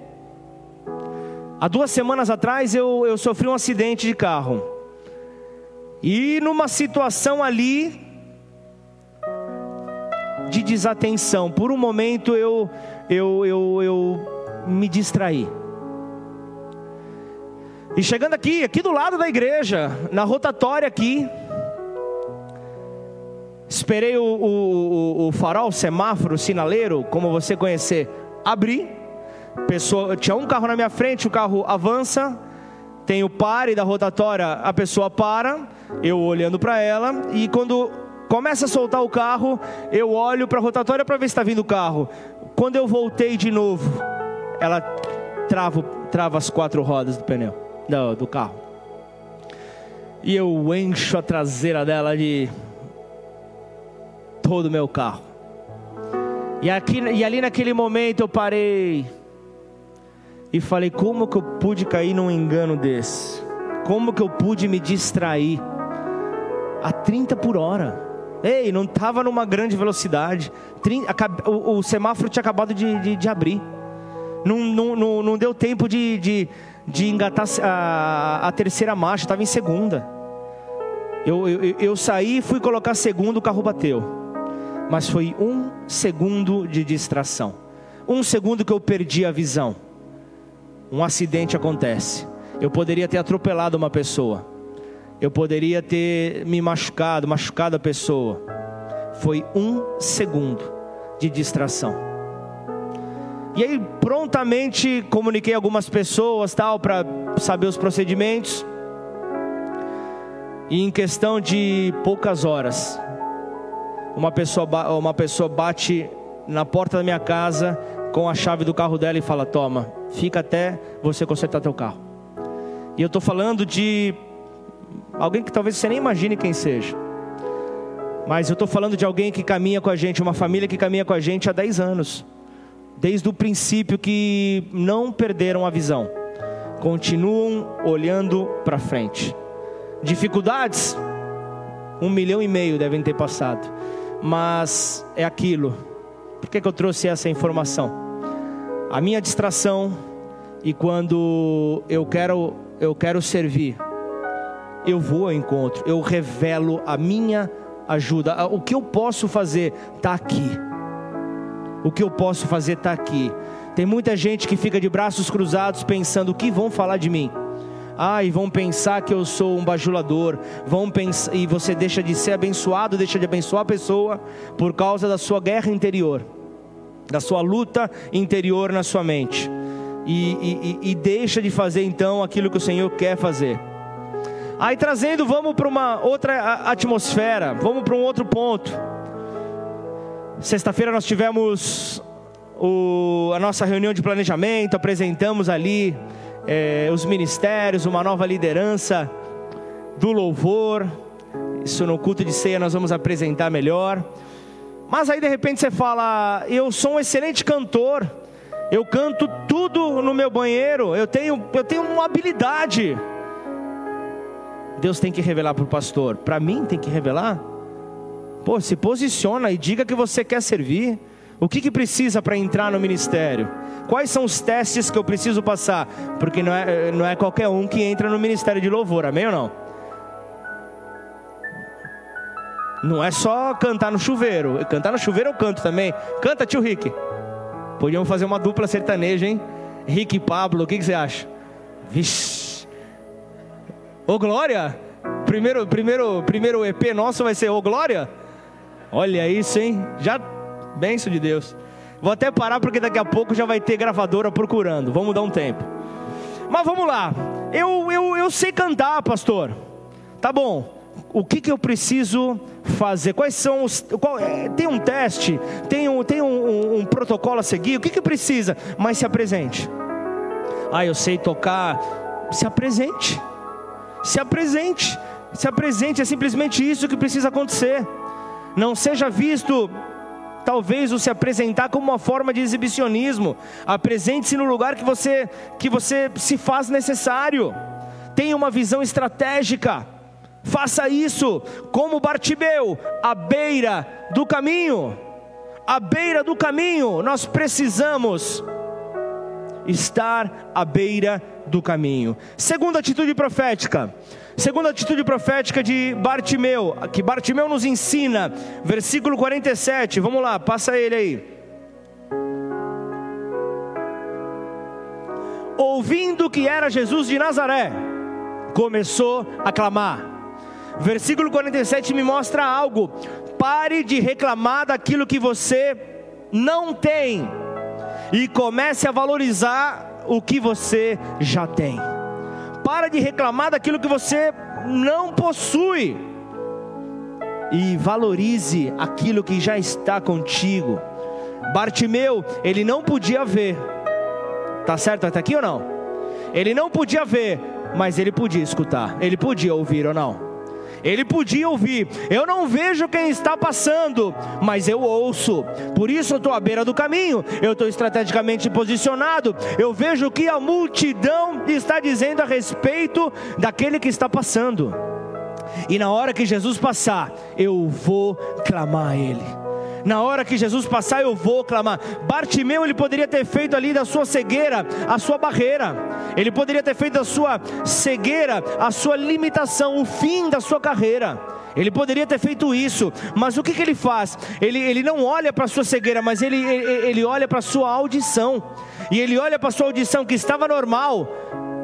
Há duas semanas atrás eu, eu sofri um acidente de carro. E numa situação ali de desatenção, por um momento eu, eu, eu, eu me distraí. E chegando aqui, aqui do lado da igreja, na rotatória aqui, Esperei o, o, o farol, o semáforo, o sinaleiro, como você conhecer, abrir. Pessoa, tinha um carro na minha frente, o carro avança, tem o pare da rotatória, a pessoa para, eu olhando para ela, e quando começa a soltar o carro, eu olho para a rotatória para ver se está vindo o carro. Quando eu voltei de novo, ela trava, trava as quatro rodas do pneu, do, do carro. E eu encho a traseira dela de todo o meu carro. E, aqui, e ali naquele momento eu parei e falei: como que eu pude cair num engano desse? Como que eu pude me distrair a 30 por hora? Ei, não estava numa grande velocidade. O, semáforo tinha acabado de, de, de abrir. Não, não, não, não, deu tempo de, de, de engatar a, a terceira marcha, estava em segunda. Eu, eu, eu saí fui colocar segunda, o carro bateu mas foi um segundo de distração. Um segundo que eu perdi a visão. Um acidente acontece. Eu poderia ter atropelado uma pessoa. Eu poderia ter me machucado, machucado a pessoa. Foi um segundo de distração. E aí prontamente comuniquei algumas pessoas tal para saber os procedimentos. E em questão de poucas horas, uma pessoa, uma pessoa bate na porta da minha casa com a chave do carro dela e fala: Toma, fica até você consertar teu carro. E eu estou falando de alguém que talvez você nem imagine quem seja. Mas eu estou falando de alguém que caminha com a gente, uma família que caminha com a gente há 10 anos. Desde o princípio que não perderam a visão. Continuam olhando para frente. Dificuldades? Um milhão e meio devem ter passado mas é aquilo. Por que, que eu trouxe essa informação? A minha distração, e quando eu quero eu quero servir, eu vou ao encontro, eu revelo a minha ajuda. O que eu posso fazer está aqui. O que eu posso fazer está aqui. Tem muita gente que fica de braços cruzados pensando o que vão falar de mim. E vão pensar que eu sou um bajulador, vão pensar e você deixa de ser abençoado, deixa de abençoar a pessoa por causa da sua guerra interior, da sua luta interior na sua mente. E, e, e deixa de fazer então aquilo que o Senhor quer fazer. Aí trazendo, vamos para uma outra atmosfera, vamos para um outro ponto. Sexta-feira nós tivemos o, a nossa reunião de planejamento, apresentamos ali é, os ministérios, uma nova liderança do louvor. Isso no culto de ceia nós vamos apresentar melhor. Mas aí de repente você fala: Eu sou um excelente cantor, eu canto tudo no meu banheiro, eu tenho, eu tenho uma habilidade. Deus tem que revelar para o pastor, para mim tem que revelar. Pô, se posiciona e diga que você quer servir. O que, que precisa para entrar no ministério? Quais são os testes que eu preciso passar? Porque não é, não é qualquer um que entra no ministério de louvor, amém ou não? Não é só cantar no chuveiro. Cantar no chuveiro eu canto também. Canta, tio Rick. Podíamos fazer uma dupla sertaneja, hein? Rick e Pablo, o que, que você acha? Vixe. Ô Glória! Primeiro, primeiro, primeiro EP nosso vai ser Ô Glória? Olha isso, hein? Já Benção de Deus. Vou até parar porque daqui a pouco já vai ter gravadora procurando. Vamos dar um tempo. Mas vamos lá. Eu, eu, eu sei cantar, pastor. Tá bom. O que, que eu preciso fazer? Quais são os. Qual, é, tem um teste? Tem, um, tem um, um, um protocolo a seguir? O que, que precisa? Mas se apresente. Ah, eu sei tocar. Se apresente. Se apresente. Se apresente. É simplesmente isso que precisa acontecer. Não seja visto talvez o se apresentar como uma forma de exibicionismo. Apresente-se no lugar que você que você se faz necessário. Tenha uma visão estratégica. Faça isso como Bartimeu, à beira do caminho. À beira do caminho, nós precisamos estar à beira do caminho. Segunda atitude profética. Segunda atitude profética de Bartimeu, que Bartimeu nos ensina, versículo 47, vamos lá, passa ele aí. Ouvindo que era Jesus de Nazaré, começou a clamar. Versículo 47 me mostra algo. Pare de reclamar daquilo que você não tem e comece a valorizar o que você já tem. Para de reclamar daquilo que você não possui. E valorize aquilo que já está contigo. Bartimeu, ele não podia ver. Tá certo até aqui ou não? Ele não podia ver, mas ele podia escutar. Ele podia ouvir ou não? Ele podia ouvir. Eu não vejo quem está passando, mas eu ouço. Por isso eu estou à beira do caminho. Eu estou estrategicamente posicionado. Eu vejo o que a multidão está dizendo a respeito daquele que está passando. E na hora que Jesus passar, eu vou clamar a Ele. Na hora que Jesus passar, eu vou clamar. Bartimeu, ele poderia ter feito ali da sua cegueira a sua barreira. Ele poderia ter feito da sua cegueira a sua limitação, o fim da sua carreira. Ele poderia ter feito isso, mas o que, que ele faz? Ele, ele não olha para a sua cegueira, mas ele, ele, ele olha para a sua audição. E ele olha para a sua audição que estava normal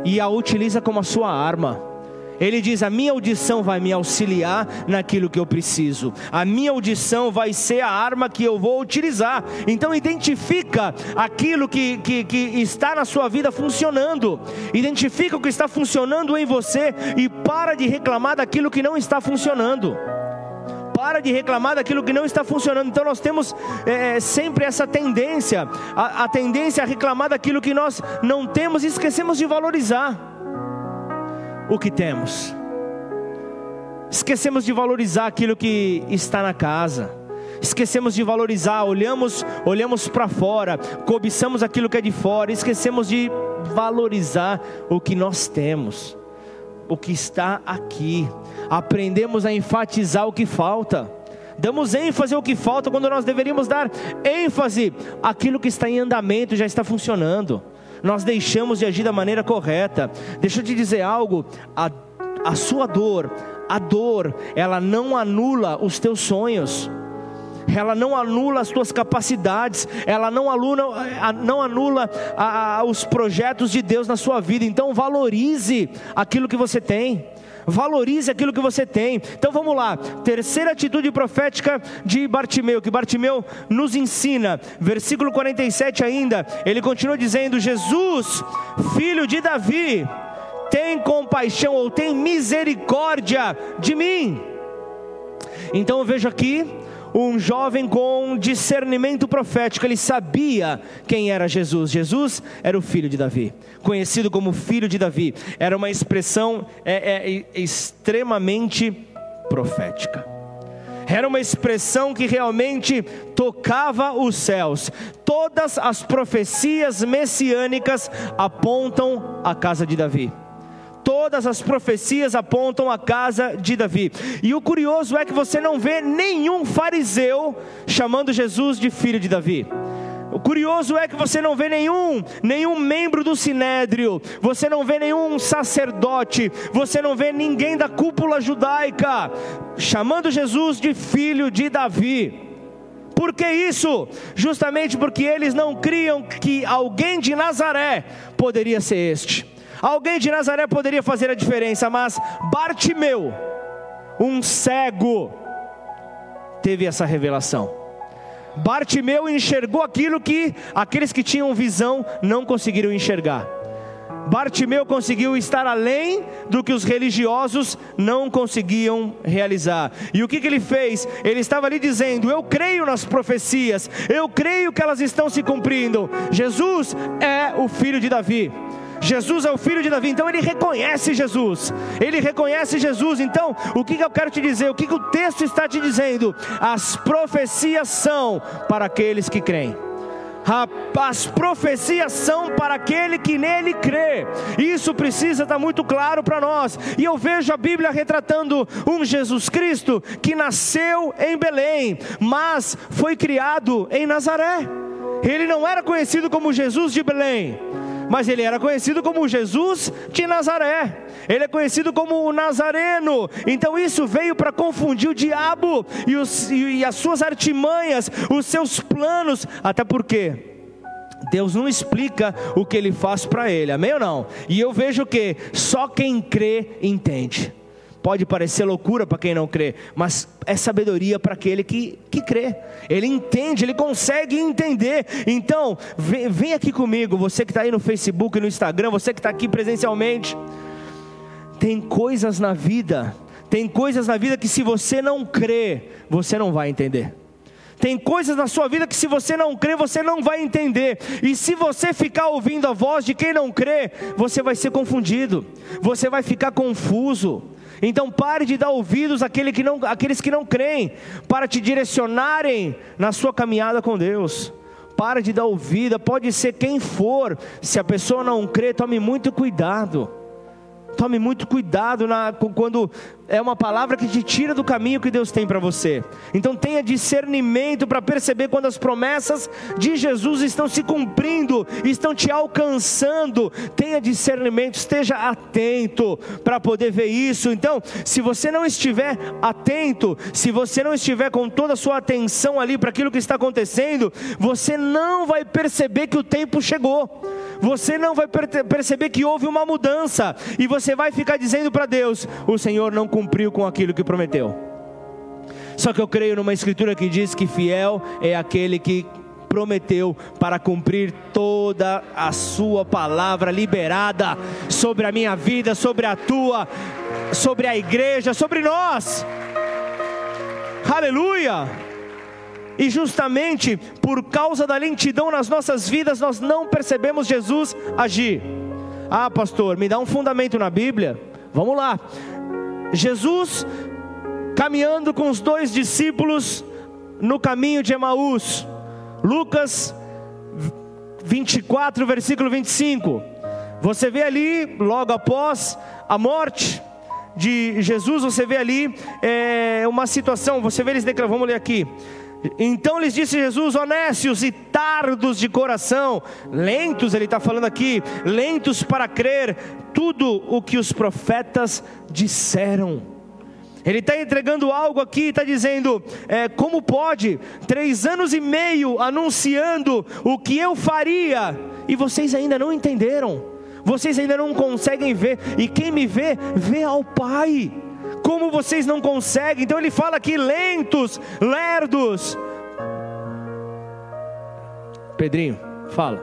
e a utiliza como a sua arma. Ele diz: A minha audição vai me auxiliar naquilo que eu preciso, a minha audição vai ser a arma que eu vou utilizar. Então, identifica aquilo que, que, que está na sua vida funcionando, identifica o que está funcionando em você e para de reclamar daquilo que não está funcionando para de reclamar daquilo que não está funcionando. Então nós temos é, sempre essa tendência, a, a tendência a reclamar daquilo que nós não temos e esquecemos de valorizar o que temos. Esquecemos de valorizar aquilo que está na casa. Esquecemos de valorizar, olhamos, olhamos para fora, cobiçamos aquilo que é de fora, esquecemos de valorizar o que nós temos, o que está aqui. Aprendemos a enfatizar o que falta. Damos ênfase ao que falta quando nós deveríamos dar ênfase àquilo que está em andamento, já está funcionando. Nós deixamos de agir da maneira correta. Deixa eu te dizer algo: a, a sua dor, a dor, ela não anula os teus sonhos ela não anula as tuas capacidades, ela não anula, não anula a, a, os projetos de Deus na sua vida. Então valorize aquilo que você tem. Valorize aquilo que você tem. Então vamos lá. Terceira atitude profética de Bartimeu, que Bartimeu nos ensina. Versículo 47 ainda. Ele continua dizendo: Jesus, filho de Davi, tem compaixão ou tem misericórdia de mim. Então eu vejo aqui um jovem com discernimento profético, ele sabia quem era Jesus. Jesus era o filho de Davi, conhecido como filho de Davi, era uma expressão é, é, extremamente profética. Era uma expressão que realmente tocava os céus. Todas as profecias messiânicas apontam à casa de Davi todas as profecias apontam a casa de Davi. E o curioso é que você não vê nenhum fariseu chamando Jesus de filho de Davi. O curioso é que você não vê nenhum, nenhum membro do sinédrio, você não vê nenhum sacerdote, você não vê ninguém da cúpula judaica chamando Jesus de filho de Davi. Por que isso? Justamente porque eles não criam que alguém de Nazaré poderia ser este. Alguém de Nazaré poderia fazer a diferença, mas Bartimeu, um cego, teve essa revelação. Bartimeu enxergou aquilo que aqueles que tinham visão não conseguiram enxergar. Bartimeu conseguiu estar além do que os religiosos não conseguiam realizar. E o que, que ele fez? Ele estava ali dizendo: Eu creio nas profecias, eu creio que elas estão se cumprindo. Jesus é o filho de Davi. Jesus é o filho de Davi, então ele reconhece Jesus. Ele reconhece Jesus. Então, o que, eu quero te dizer? O que, que o texto está te dizendo? As profecias são para aqueles que creem. As profecias são para aquele que nele crê. Isso precisa estar muito claro para nós. E eu vejo a Bíblia retratando um Jesus Cristo que nasceu em Belém, mas foi criado em Nazaré. Ele não era conhecido como Jesus de Belém mas ele era conhecido como Jesus de Nazaré. Ele é conhecido como o Nazareno. Então isso veio para confundir o diabo e, os, e as suas artimanhas, os seus planos, até porque Deus não explica o que ele faz para ele, amém ou não? E eu vejo que só quem crê entende. Pode parecer loucura para quem não crê, mas é sabedoria para aquele que, que crê. Ele entende, ele consegue entender. Então, vem, vem aqui comigo, você que está aí no Facebook, no Instagram, você que está aqui presencialmente. Tem coisas na vida, tem coisas na vida que se você não crê, você não vai entender. Tem coisas na sua vida que se você não crê, você não vai entender. E se você ficar ouvindo a voz de quem não crê, você vai ser confundido, você vai ficar confuso. Então pare de dar ouvidos àquele que não, àqueles que não creem, para te direcionarem na sua caminhada com Deus. Pare de dar ouvido, pode ser quem for, se a pessoa não crê, tome muito cuidado. Tome muito cuidado na, quando é uma palavra que te tira do caminho que Deus tem para você. Então tenha discernimento para perceber quando as promessas de Jesus estão se cumprindo, estão te alcançando. Tenha discernimento, esteja atento para poder ver isso. Então, se você não estiver atento, se você não estiver com toda a sua atenção ali para aquilo que está acontecendo, você não vai perceber que o tempo chegou. Você não vai perceber que houve uma mudança e você vai ficar dizendo para Deus: "O Senhor não cumpriu com aquilo que prometeu. Só que eu creio numa escritura que diz que fiel é aquele que prometeu para cumprir toda a sua palavra liberada sobre a minha vida, sobre a tua, sobre a igreja, sobre nós. Aleluia! E justamente por causa da lentidão nas nossas vidas, nós não percebemos Jesus agir. Ah, pastor, me dá um fundamento na Bíblia. Vamos lá. Jesus caminhando com os dois discípulos no caminho de Emaús. Lucas 24, versículo 25. Você vê ali, logo após a morte de Jesus, você vê ali é, uma situação, você vê eles declarando, vamos ler aqui. Então lhes disse Jesus, honestos e tardos de coração, lentos, ele está falando aqui, lentos para crer tudo o que os profetas disseram. Ele está entregando algo aqui, está dizendo: é, como pode? Três anos e meio anunciando o que eu faria, e vocês ainda não entenderam, vocês ainda não conseguem ver, e quem me vê, vê ao Pai. Como vocês não conseguem? Então ele fala aqui: lentos, lerdos. Pedrinho, fala.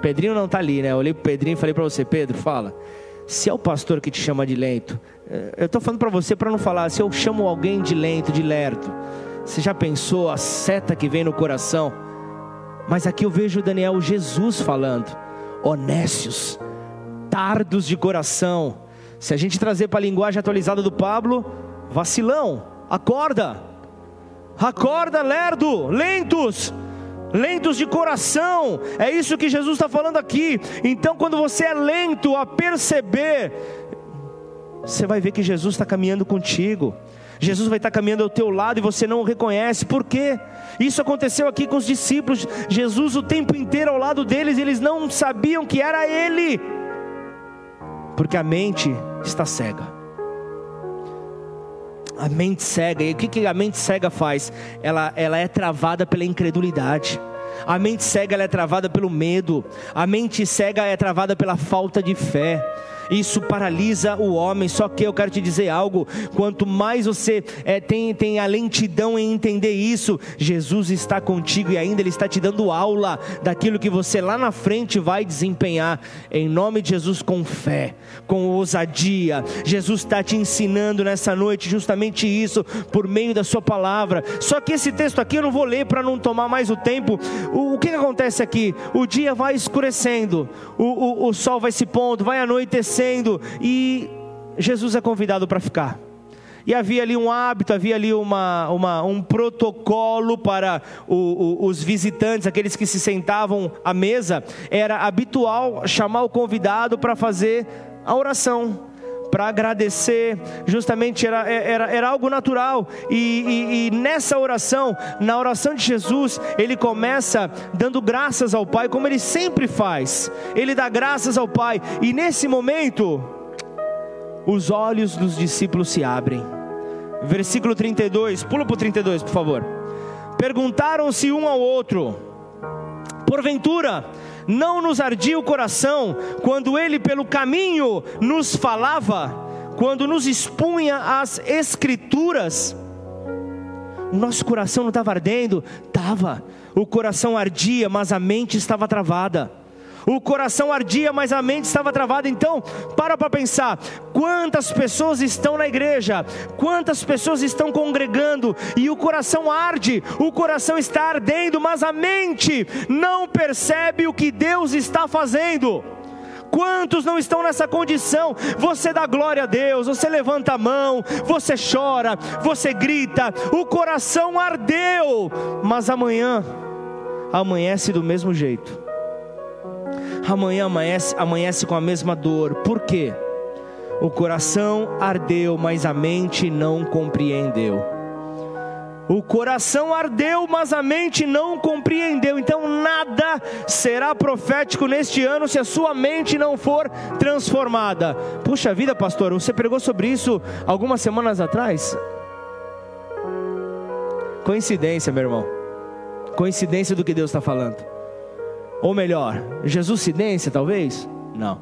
Pedrinho não está ali, né? Eu olhei para Pedrinho e falei para você: Pedro, fala. Se é o pastor que te chama de lento, eh, eu estou falando para você para não falar, se eu chamo alguém de lento, de lerdo, você já pensou a seta que vem no coração? Mas aqui eu vejo Daniel Jesus falando, honestos, tardos de coração. Se a gente trazer para a linguagem atualizada do Pablo, vacilão, acorda, acorda, lerdo, lentos lentos de coração, é isso que Jesus está falando aqui. Então, quando você é lento a perceber, você vai ver que Jesus está caminhando contigo. Jesus vai estar caminhando ao teu lado e você não o reconhece. Por quê? Isso aconteceu aqui com os discípulos. Jesus o tempo inteiro ao lado deles, eles não sabiam que era Ele, porque a mente está cega a mente cega. E o que, a mente cega faz? Ela, ela é travada pela incredulidade. A mente cega é travada pelo medo. A mente cega é travada pela falta de fé isso paralisa o homem. Só que eu quero te dizer algo: quanto mais você é, tem, tem a lentidão em entender isso, Jesus está contigo e ainda Ele está te dando aula daquilo que você lá na frente vai desempenhar, em nome de Jesus, com fé, com ousadia. Jesus está te ensinando nessa noite justamente isso, por meio da Sua palavra. Só que esse texto aqui eu não vou ler para não tomar mais o tempo. O, o que, que acontece aqui? O dia vai escurecendo, o, o, o sol vai se pondo, vai anoitecendo acontecendo e Jesus é convidado para ficar. E havia ali um hábito, havia ali uma, uma um protocolo para o, o, os visitantes, aqueles que se sentavam à mesa. Era habitual chamar o convidado para fazer a oração para agradecer, justamente era, era, era algo natural, e, e, e, nessa oração, na oração de Jesus, ele começa dando graças ao Pai, como ele sempre faz, ele dá graças ao Pai, e nesse momento, os olhos dos discípulos se abrem, versículo 32, pula para o 32, por favor. Perguntaram-se um ao outro, porventura, não nos ardia o coração quando ele pelo caminho nos falava, quando nos expunha as escrituras. O nosso coração não estava ardendo? Estava. O coração ardia, mas a mente estava travada o coração ardia, mas a mente estava travada. Então, para para pensar: quantas pessoas estão na igreja, quantas pessoas estão congregando, e o coração arde, o coração está ardendo, mas a mente não percebe o que Deus está fazendo. Quantos não estão nessa condição? Você dá glória a Deus, você levanta a mão, você chora, você grita, o coração ardeu, mas amanhã amanhece do mesmo jeito amanhã amanhece, amanhece com a mesma dor. Por quê? O coração ardeu, mas a mente não compreendeu. O coração ardeu, mas a mente não compreendeu. Então nada será profético neste ano se a sua mente não for transformada. Puxa vida, pastor, você pregou sobre isso algumas semanas atrás? Coincidência, meu irmão. Coincidência do que Deus está falando. Ou melhor, Jesus cidência talvez? Não.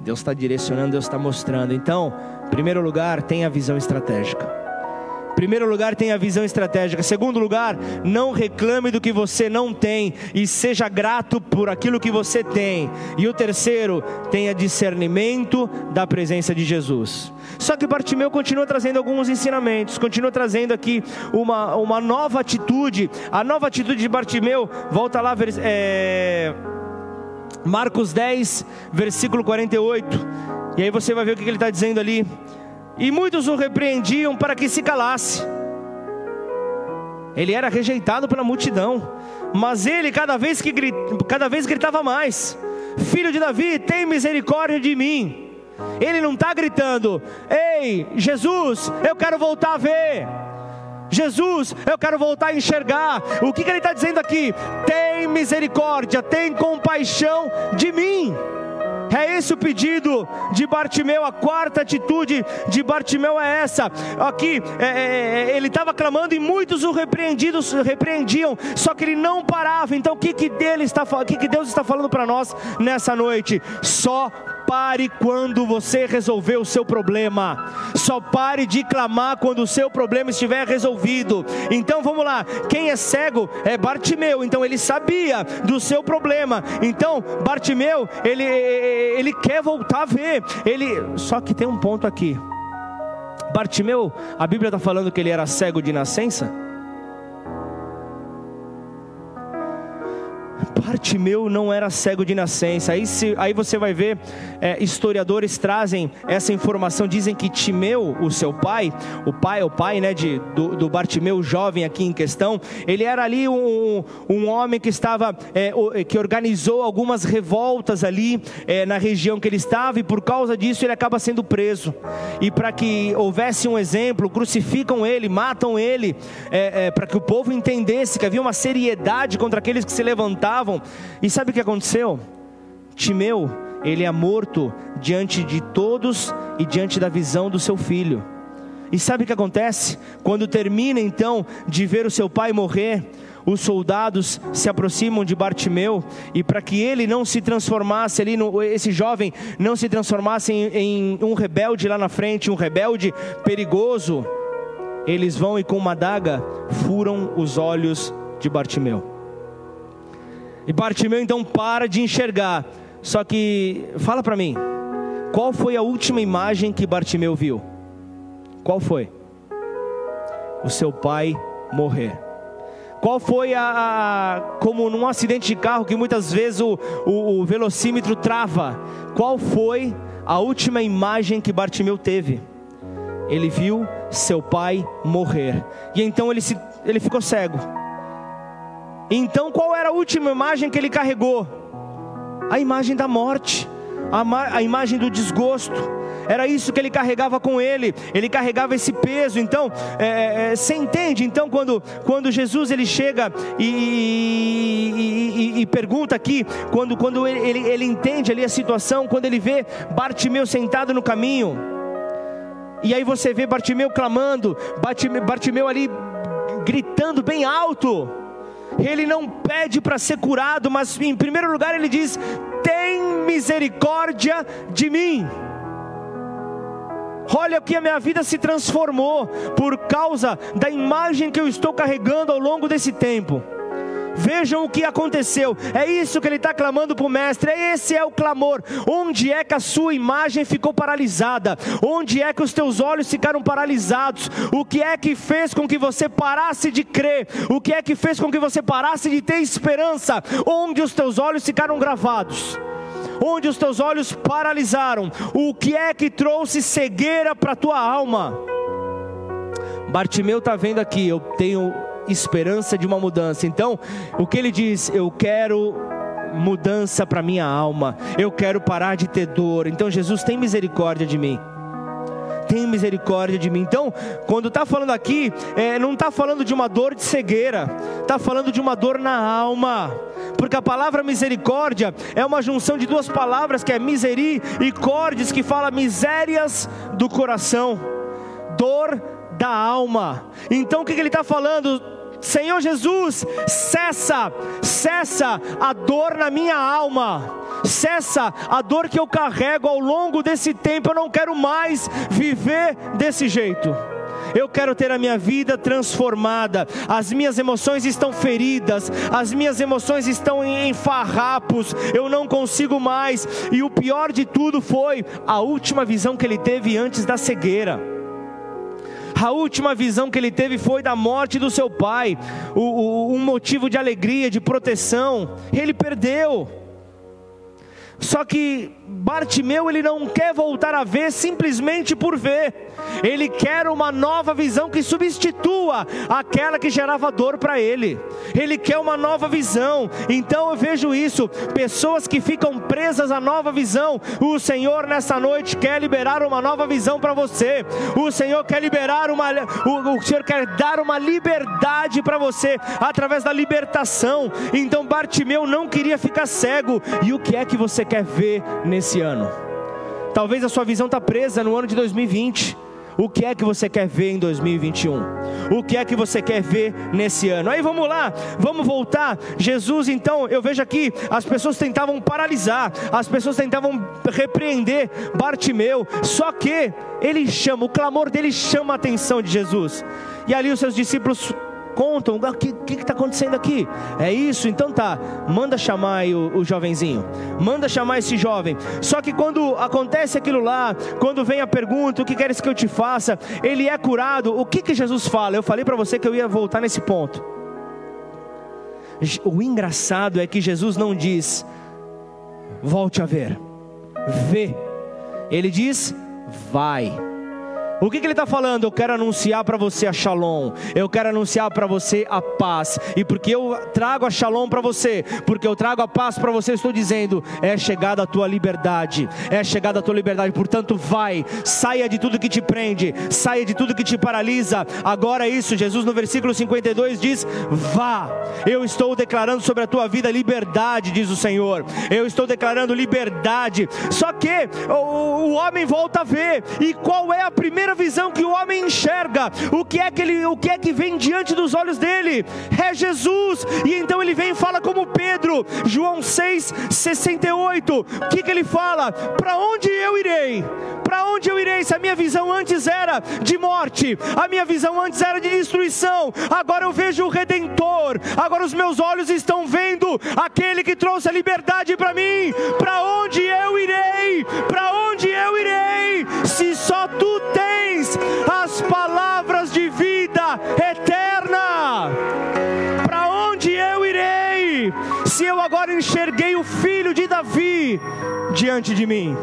Deus está direcionando, Deus está mostrando. Então, em primeiro lugar, tenha a visão estratégica. Primeiro lugar, tenha visão estratégica. Segundo lugar, não reclame do que você não tem e seja grato por aquilo que você tem. E o terceiro, tenha discernimento da presença de Jesus. Só que Bartimeu continua trazendo alguns ensinamentos, continua trazendo aqui uma, uma nova atitude. A nova atitude de Bartimeu, volta lá, é, Marcos 10, versículo 48. E aí você vai ver o que ele está dizendo ali e muitos o repreendiam para que se calasse. Ele era rejeitado pela multidão, mas ele cada vez que cada vez gritava mais: Filho de Davi, tem misericórdia de mim. Ele não está gritando: Ei, Jesus, eu quero voltar a ver. Jesus, eu quero voltar a enxergar. O que, que ele está dizendo aqui? Tem misericórdia, tem compaixão de mim. É esse o pedido de Bartimeu, a quarta atitude de Bartimeu é essa. Aqui, é, é, é ele estava clamando e muitos o repreendidos, repreendiam, só que ele não parava. Então, o que, que, dele está, o que, que Deus está falando para nós nessa noite? Só pare quando você resolver o seu problema. Só pare de clamar quando o seu problema estiver resolvido. Então vamos lá. Quem é cego é Bartimeu. Então ele sabia do seu problema. Então Bartimeu, ele ele quer voltar a ver. Ele só que tem um ponto aqui. Bartimeu, a Bíblia está falando que ele era cego de nascença. Bartimeu não era cego de nascença. Aí, se, aí você vai ver, é, historiadores trazem essa informação, dizem que Timeu, o seu pai, o pai, o pai né, de, do, do Bartimeu jovem aqui em questão, ele era ali um, um homem que estava, é, que organizou algumas revoltas ali é, na região que ele estava, e por causa disso ele acaba sendo preso. E para que houvesse um exemplo, crucificam ele, matam ele, é, é, para que o povo entendesse que havia uma seriedade contra aqueles que se e sabe o que aconteceu? Timeu, ele é morto diante de todos e diante da visão do seu filho. E sabe o que acontece? Quando termina então de ver o seu pai morrer, os soldados se aproximam de Bartimeu e para que ele não se transformasse ali, no, esse jovem não se transformasse em, em um rebelde lá na frente, um rebelde perigoso, eles vão e com uma adaga furam os olhos de Bartimeu. E Bartimeu então para de enxergar. Só que, fala para mim, qual foi a última imagem que Bartimeu viu? Qual foi? O seu pai morrer. Qual foi a, a, como num acidente de carro que muitas vezes o, o, o velocímetro trava? Qual foi a última imagem que Bartimeu teve? Ele viu seu pai morrer. E então ele, se, ele ficou cego. Então qual era a última imagem que ele carregou? A imagem da morte, a, a imagem do desgosto. Era isso que ele carregava com ele. Ele carregava esse peso. Então, é, é, é você entende? Então, quando, quando Jesus ele chega e, e, e, e pergunta aqui, quando, quando ele, ele, ele entende ali a situação, quando ele vê Bartimeu sentado no caminho, e aí você vê Bartimeu clamando, Bartimeu, Bartimeu ali gritando bem alto ele não pede para ser curado, mas em primeiro lugar ele diz: tem misericórdia de mim. Olha que a minha vida se transformou por causa da imagem que eu estou carregando ao longo desse tempo. Vejam o que aconteceu. É isso que ele está clamando para o mestre. Esse é o clamor. Onde é que a sua imagem ficou paralisada? Onde é que os teus olhos ficaram paralisados? O que é que fez com que você parasse de crer? O que é que fez com que você parasse de ter esperança? Onde os teus olhos ficaram gravados? Onde os teus olhos paralisaram? O que é que trouxe cegueira para a tua alma? Bartimeu está vendo aqui, eu tenho esperança de uma mudança. Então, o que ele diz? Eu quero mudança para minha alma. Eu quero parar de ter dor. Então, Jesus tem misericórdia de mim tem misericórdia de mim. Então, quando está falando aqui, é, não está falando de uma dor de cegueira, está falando de uma dor na alma, porque a palavra misericórdia é uma junção de duas palavras que é miseri e cordes, que fala misérias do coração, dor da alma. Então, o que, ele está falando? Senhor Jesus, cessa, cessa a dor na minha alma, cessa a dor que eu carrego ao longo desse tempo. Eu não quero mais viver desse jeito. Eu quero ter a minha vida transformada. As minhas emoções estão feridas, as minhas emoções estão em farrapos. Eu não consigo mais. E o pior de tudo foi a última visão que ele teve antes da cegueira. A última visão que ele teve foi da morte do seu pai, o, o, um motivo de alegria, de proteção. Ele perdeu. Só que Bartimeu ele não quer voltar a ver simplesmente por ver. Ele quer uma nova visão que substitua aquela que gerava dor para ele. Ele quer uma nova visão. Então eu vejo isso, pessoas que ficam presas à nova visão. O Senhor nessa noite quer liberar uma nova visão para você. O Senhor quer liberar uma o, o Senhor quer dar uma liberdade para você através da libertação. Então Bartimeu não queria ficar cego. E o que é que você quer ver nesse ano? Talvez a sua visão está presa no ano de 2020. O que é que você quer ver em 2021? O que é que você quer ver nesse ano? Aí vamos lá, vamos voltar. Jesus, então, eu vejo aqui, as pessoas tentavam paralisar, as pessoas tentavam repreender Bartimeu, só que ele chama, o clamor dele chama a atenção de Jesus. E ali os seus discípulos contam o que está acontecendo aqui. É isso, então tá. Manda chamar o, o jovenzinho, manda chamar esse jovem. Só que quando acontece aquilo lá, quando vem a pergunta, o que queres que eu te faça? Ele é curado. O que que Jesus fala? Eu falei para você que eu ia voltar nesse ponto. O engraçado é que Jesus não diz, volte a ver, vê. Ele diz, vai. O que, que ele está falando? Eu quero anunciar para você a shalom, eu quero anunciar para você a paz, e porque eu trago a shalom para você, porque eu trago a paz para você, estou dizendo: é chegada a tua liberdade, é chegada a tua liberdade, portanto, vai, saia de tudo que te prende, saia de tudo que te paralisa. Agora, é isso, Jesus no versículo 52 diz: vá, eu estou declarando sobre a tua vida liberdade, diz o Senhor, eu estou declarando liberdade. Só que o, o homem volta a ver, e qual é a primeira primeira visão que o homem enxerga, o que é que ele, o que é que vem diante dos olhos dele? É Jesus. E então ele vem e fala como Pedro, João 6:68. O que que ele fala? Para onde eu irei? Para onde eu irei? Se a minha visão antes era de morte, a minha visão antes era de destruição, agora eu vejo o redentor. Agora os meus olhos estão vendo aquele que trouxe a liberdade para mim. Para onde eu irei? Para onde eu irei? Se só tu tens enxerguei o filho de Davi diante de mim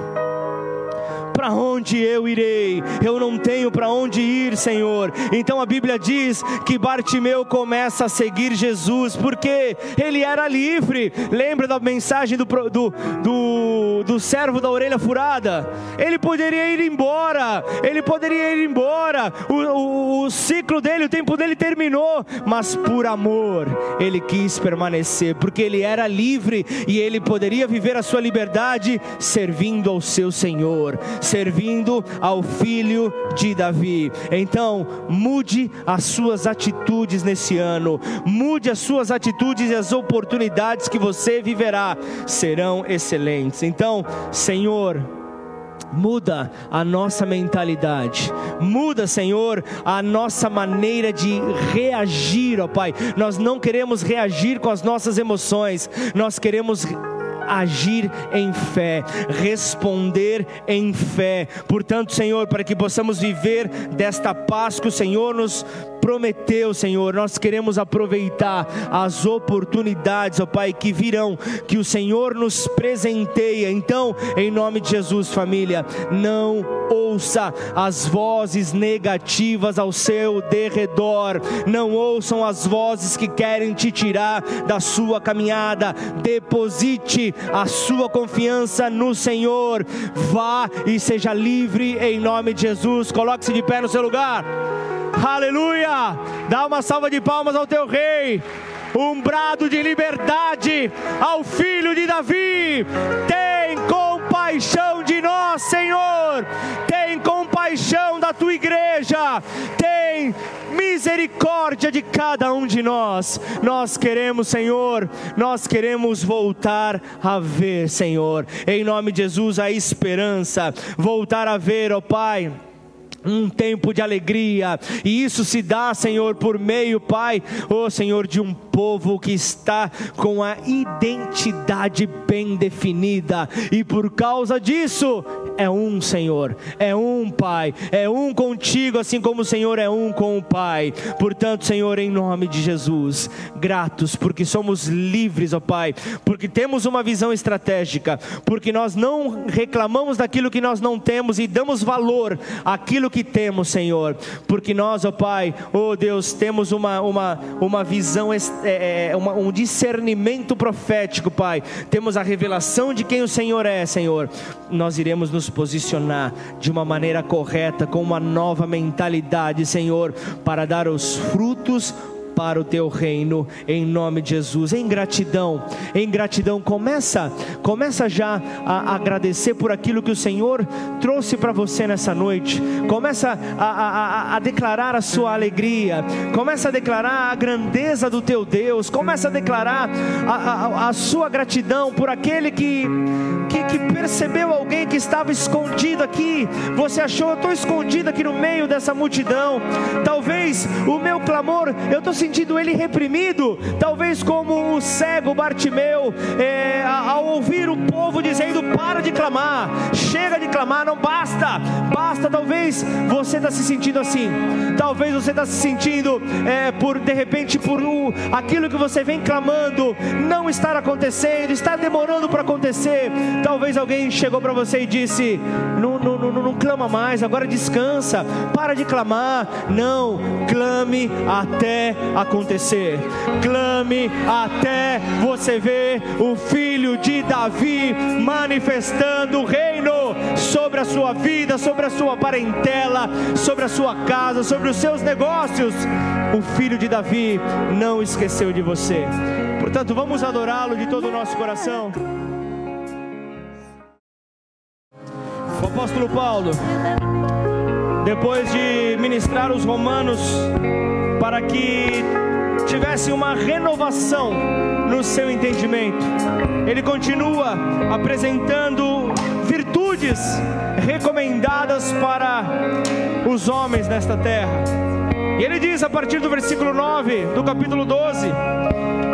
para onde eu irei? Eu não tenho para onde ir, Senhor. Então a Bíblia diz que Bartimeu começa a seguir Jesus, porque ele era livre. Lembra da mensagem do, do, do, do servo da orelha furada? Ele poderia ir embora, ele poderia ir embora. O, o, o ciclo dele, o tempo dele terminou, mas por amor ele quis permanecer, porque ele era livre e ele poderia viver a sua liberdade servindo ao seu Senhor servindo ao filho de Davi. Então, mude as suas atitudes nesse ano, mude as suas atitudes e as oportunidades que você viverá serão excelentes. Então, Senhor, Muda a nossa mentalidade, muda, Senhor, a nossa maneira de reagir, ó Pai. Nós não queremos reagir com as nossas emoções, nós queremos agir em fé, responder em fé. Portanto, Senhor, para que possamos viver desta paz que o Senhor nos prometeu, Senhor, nós queremos aproveitar as oportunidades, ó Pai, que virão, que o Senhor nos presenteia. Então, em nome de Jesus, família, não ouça as vozes negativas ao seu derredor, não ouçam as vozes que querem te tirar da sua caminhada. Deposite a sua confiança no Senhor. Vá e seja livre em nome de Jesus. Coloque-se de pé no seu lugar. Aleluia! Dá uma salva de palmas ao teu rei. Um brado de liberdade ao filho de Davi. Tem compaixão de nós, Senhor. Tem compaixão da tua igreja. Tem misericórdia de cada um de nós. Nós queremos, Senhor, nós queremos voltar a ver, Senhor, em nome de Jesus, a esperança, voltar a ver, ó Pai um tempo de alegria, e isso se dá, Senhor, por meio, Pai, oh Senhor, de um povo que está com a identidade bem definida, e por causa disso, é um, Senhor, é um, Pai, é um contigo, assim como o Senhor é um com o Pai. Portanto, Senhor, em nome de Jesus, gratos porque somos livres, ó Pai, porque temos uma visão estratégica, porque nós não reclamamos daquilo que nós não temos e damos valor àquilo que temos, Senhor, porque nós, ó Pai, ó Deus, temos uma, uma, uma visão, é, é, uma, um discernimento profético, Pai, temos a revelação de quem o Senhor é, Senhor, nós iremos nos posicionar de uma maneira correta, com uma nova mentalidade, Senhor, para dar os frutos para o teu reino, em nome de Jesus. Em gratidão, em gratidão, começa, começa já a agradecer por aquilo que o Senhor trouxe para você nessa noite. Começa a, a, a, declarar a sua alegria, começa a declarar a grandeza do teu Deus, começa a declarar a, a sua gratidão por aquele que, que, que percebeu alguém que estava escondido aqui. Você achou, eu estou escondido aqui no meio dessa multidão. Talvez o meu clamor, eu estou sentindo sentido ele reprimido, talvez como o cego Bartimeu, é, ao ouvir o povo dizendo: para de clamar, chega de clamar, não basta, basta. Talvez você está se sentindo assim, talvez você está se sentindo é, por de repente por um, aquilo que você vem clamando não estar acontecendo, está demorando para acontecer. Talvez alguém chegou para você e disse: não, não, não, não clama mais, agora descansa, para de clamar. Não, clame até acontecer. Clame até você ver o filho de Davi manifestando o reino sobre a sua vida, sobre a sua parentela, sobre a sua casa, sobre os seus negócios. O filho de Davi não esqueceu de você. Portanto, vamos adorá-lo de todo o nosso coração. O apóstolo Paulo, depois de ministrar os romanos para que tivesse uma renovação no seu entendimento. Ele continua apresentando virtudes recomendadas para os homens nesta terra. E ele diz a partir do versículo 9 do capítulo 12: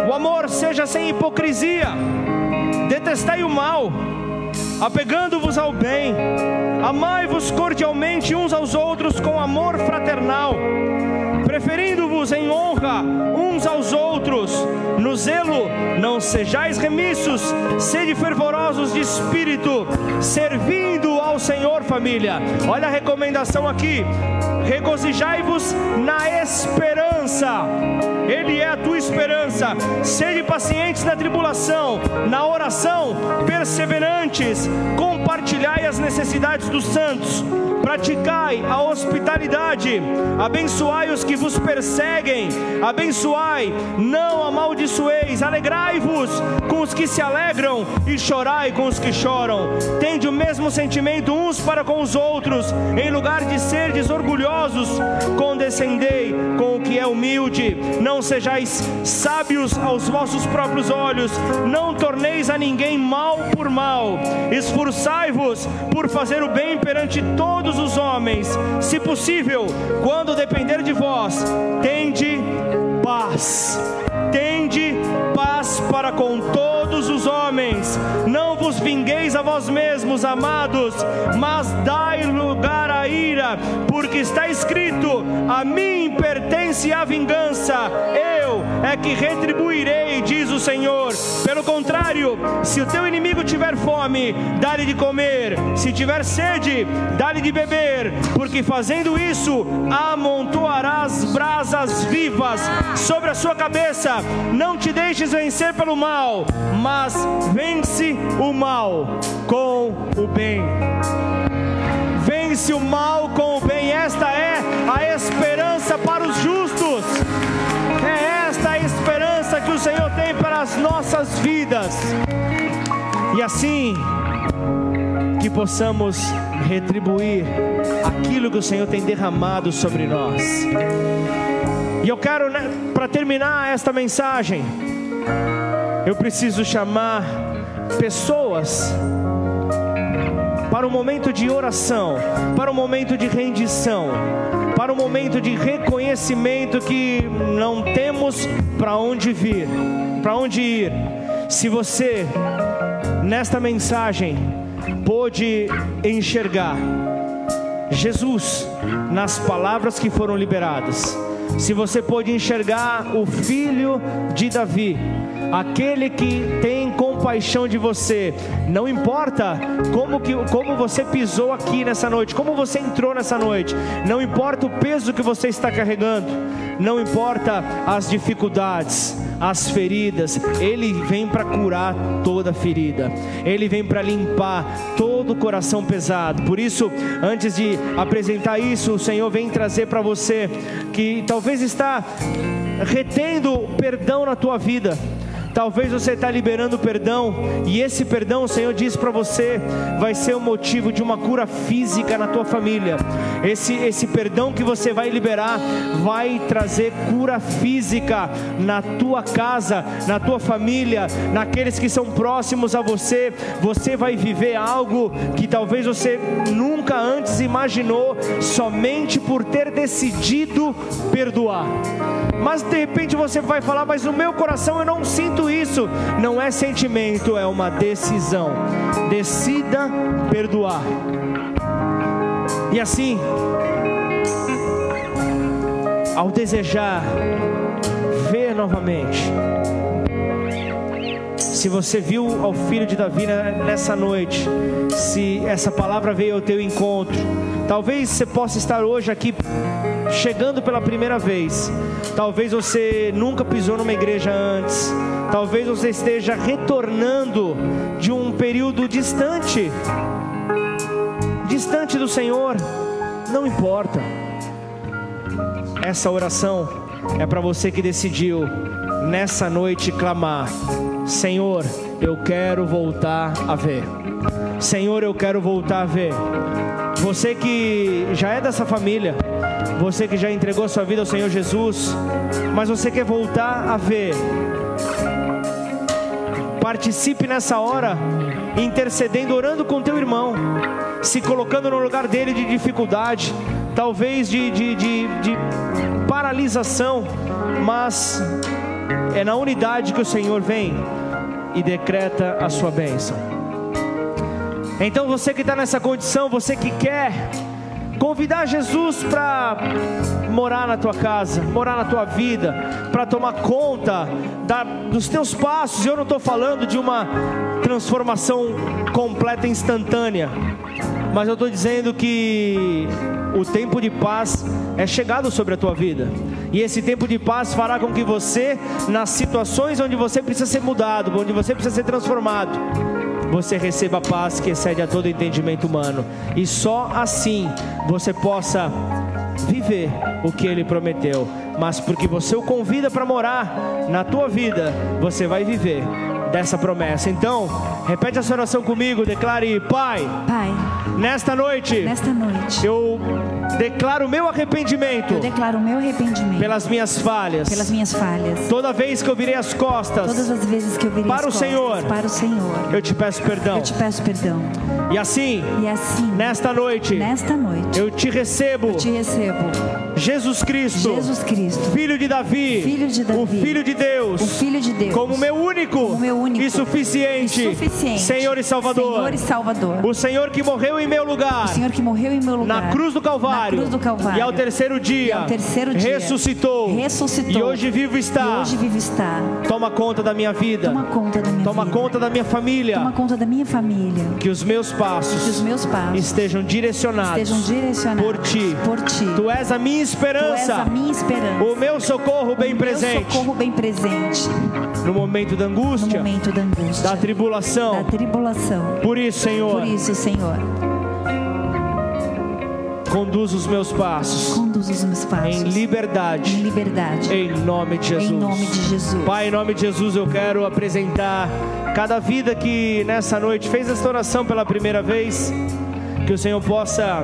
O amor seja sem hipocrisia, detestai o mal, apegando-vos ao bem, amai-vos cordialmente uns aos outros com amor fraternal preferindo-vos em honra uns aos outros, no zelo não sejais remissos, sede fervorosos de espírito, servindo ao Senhor, família. Olha a recomendação aqui: regozijai-vos na esperança. Ele é a tua esperança. Sede pacientes na tribulação, na oração, perseverantes. Compartilhai as necessidades dos santos. Praticai a hospitalidade. Abençoai os que vos perseguem. Abençoai, não Alegrai-vos com os que se alegram e chorai com os que choram. Tende o mesmo sentimento uns para com os outros. Em lugar de serdes orgulhosos, condescendei com o que é humilde. Não sejais sábios aos vossos próprios olhos. Não torneis a ninguém mal por mal. Esforçai-vos por fazer o bem perante todos os homens. Se possível, quando depender de vós, tende paz. Tende paz para com todos os homens. Não vos vingueis a vós mesmos, amados, mas dai lugar à ira, porque está escrito: A mim pertence a vingança, eu é que retribuirei, diz o Senhor. Pelo contrário, se o teu inimigo tiver fome, dá-lhe de comer, se tiver sede, dá-lhe de beber, porque fazendo isso, amontoarás brasas vivas sobre a sua cabeça. Não te deixes vencer pelo mal, mas vence o mal com o bem. Vence o mal com o bem. Esta é a esperança para os justos. Esta a esperança que o Senhor tem para as nossas vidas. E assim que possamos retribuir aquilo que o Senhor tem derramado sobre nós. E eu quero, né, para terminar esta mensagem, eu preciso chamar pessoas para um momento de oração, para um momento de rendição, para um momento de reconhecimento que não temos para onde vir, para onde ir. Se você nesta mensagem pôde enxergar Jesus nas palavras que foram liberadas, se você pôde enxergar o filho de Davi, aquele que tem compaixão de você. Não importa como, que, como você pisou aqui nessa noite, como você entrou nessa noite, não importa o peso que você está carregando, não importa as dificuldades, as feridas, Ele vem para curar toda ferida, Ele vem para limpar todo o coração pesado. Por isso, antes de apresentar isso, o Senhor vem trazer para você que talvez está retendo perdão na tua vida Talvez você está liberando perdão e esse perdão, o Senhor diz para você, vai ser o motivo de uma cura física na tua família. Esse, esse perdão que você vai liberar vai trazer cura física na tua casa, na tua família, naqueles que são próximos a você. Você vai viver algo que talvez você nunca antes imaginou, somente por ter decidido perdoar. Mas de repente você vai falar, mas no meu coração eu não sinto isso não é sentimento, é uma decisão. Decida perdoar. E assim, ao desejar ver novamente, se você viu ao filho de Davi nessa noite, se essa palavra veio ao teu encontro, talvez você possa estar hoje aqui chegando pela primeira vez. Talvez você nunca pisou numa igreja antes. Talvez você esteja retornando de um período distante, distante do Senhor. Não importa. Essa oração é para você que decidiu nessa noite clamar: Senhor, eu quero voltar a ver. Senhor, eu quero voltar a ver. Você que já é dessa família, você que já entregou sua vida ao Senhor Jesus, mas você quer voltar a ver. Participe nessa hora, intercedendo, orando com teu irmão, se colocando no lugar dele de dificuldade, talvez de, de, de, de paralisação, mas é na unidade que o Senhor vem e decreta a sua bênção. Então você que está nessa condição, você que quer Convidar Jesus para morar na tua casa, morar na tua vida, para tomar conta da, dos teus passos. Eu não estou falando de uma transformação completa instantânea, mas eu estou dizendo que o tempo de paz é chegado sobre a tua vida. E esse tempo de paz fará com que você, nas situações onde você precisa ser mudado, onde você precisa ser transformado, você receba a paz que excede a todo entendimento humano. E só assim você possa viver o que ele prometeu. Mas porque você o convida para morar na tua vida, você vai viver dessa promessa. Então, repete essa oração comigo, declare: Pai, Pai, nesta noite, nesta noite, eu declaro meu arrependimento. Eu declaro meu arrependimento pelas minhas falhas. Pelas minhas falhas. Toda vez que eu virei as costas. Todas as vezes que eu virei para as o Senhor. Para o Senhor. Eu te peço perdão. Eu te peço perdão. E assim. E assim. Nesta noite. Nesta noite. Eu te recebo. Eu te recebo. Jesus Cristo. Jesus Cristo. Filho de Davi. Filho de Davi. O filho de Deus. O filho de Deus. Como meu único. Como meu único. E suficiente. E suficiente. Senhor e Salvador. Senhor e Salvador. O Senhor que morreu em meu lugar. O Senhor que morreu em meu lugar. Na cruz do Calvário. Cruz do Calvário. E ao terceiro dia. Ao terceiro dia. Ressuscitou. Ressuscitou. E hoje vivo está. Hoje vivo está. Toma conta da minha vida. Toma conta da minha Toma vida. conta da minha família. Toma conta da minha família. Que os meus passos. Que os meus passos estejam direcionados. Estejam direcionados por ti. Por ti. Tu és a minha esperança. Esperança. O meu socorro bem presente. Socorro bem presente. No momento da angústia. No momento da angústia. Da tribulação. Da tribulação. Por isso, Senhor. Por isso, Senhor. Conduz os meus passos. Conduz os meus passos. Em liberdade. Em liberdade. Em nome de Jesus. Em nome de Jesus. Pai, em nome de Jesus, eu quero apresentar cada vida que nessa noite fez esta oração pela primeira vez. Que o Senhor possa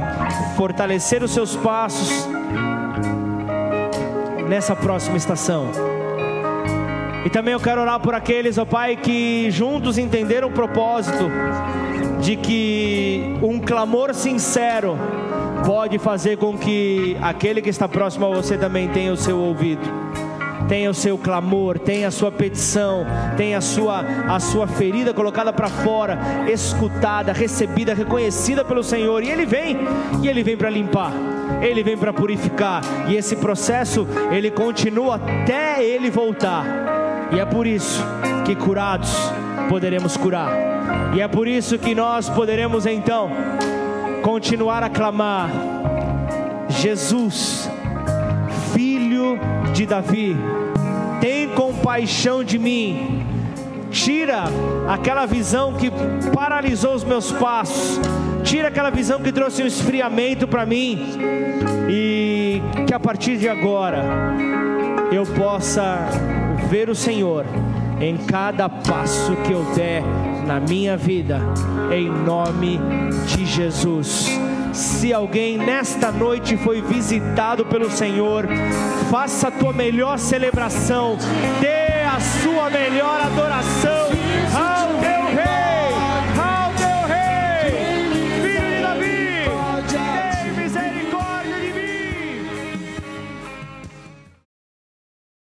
fortalecer os seus passos nessa próxima estação. E também eu quero orar por aqueles, ó Pai, que juntos entenderam o propósito de que um clamor sincero pode fazer com que aquele que está próximo a você também tenha o seu ouvido. tenha o seu clamor, tenha a sua petição, tenha a sua, a sua ferida colocada para fora, escutada, recebida, reconhecida pelo Senhor. E Ele vem, e Ele vem para limpar, Ele vem para purificar. E esse processo, ele continua até Ele voltar. E é por isso que curados poderemos curar. E é por isso que nós poderemos então continuar a clamar: Jesus, filho de Davi, tem compaixão de mim. Tira aquela visão que paralisou os meus passos. Tira aquela visão que trouxe um esfriamento para mim. E que a partir de agora eu possa ver o Senhor em cada passo que eu der na minha vida, em nome de Jesus. Se alguém nesta noite foi visitado pelo Senhor, faça a tua melhor celebração, dê sua melhor adoração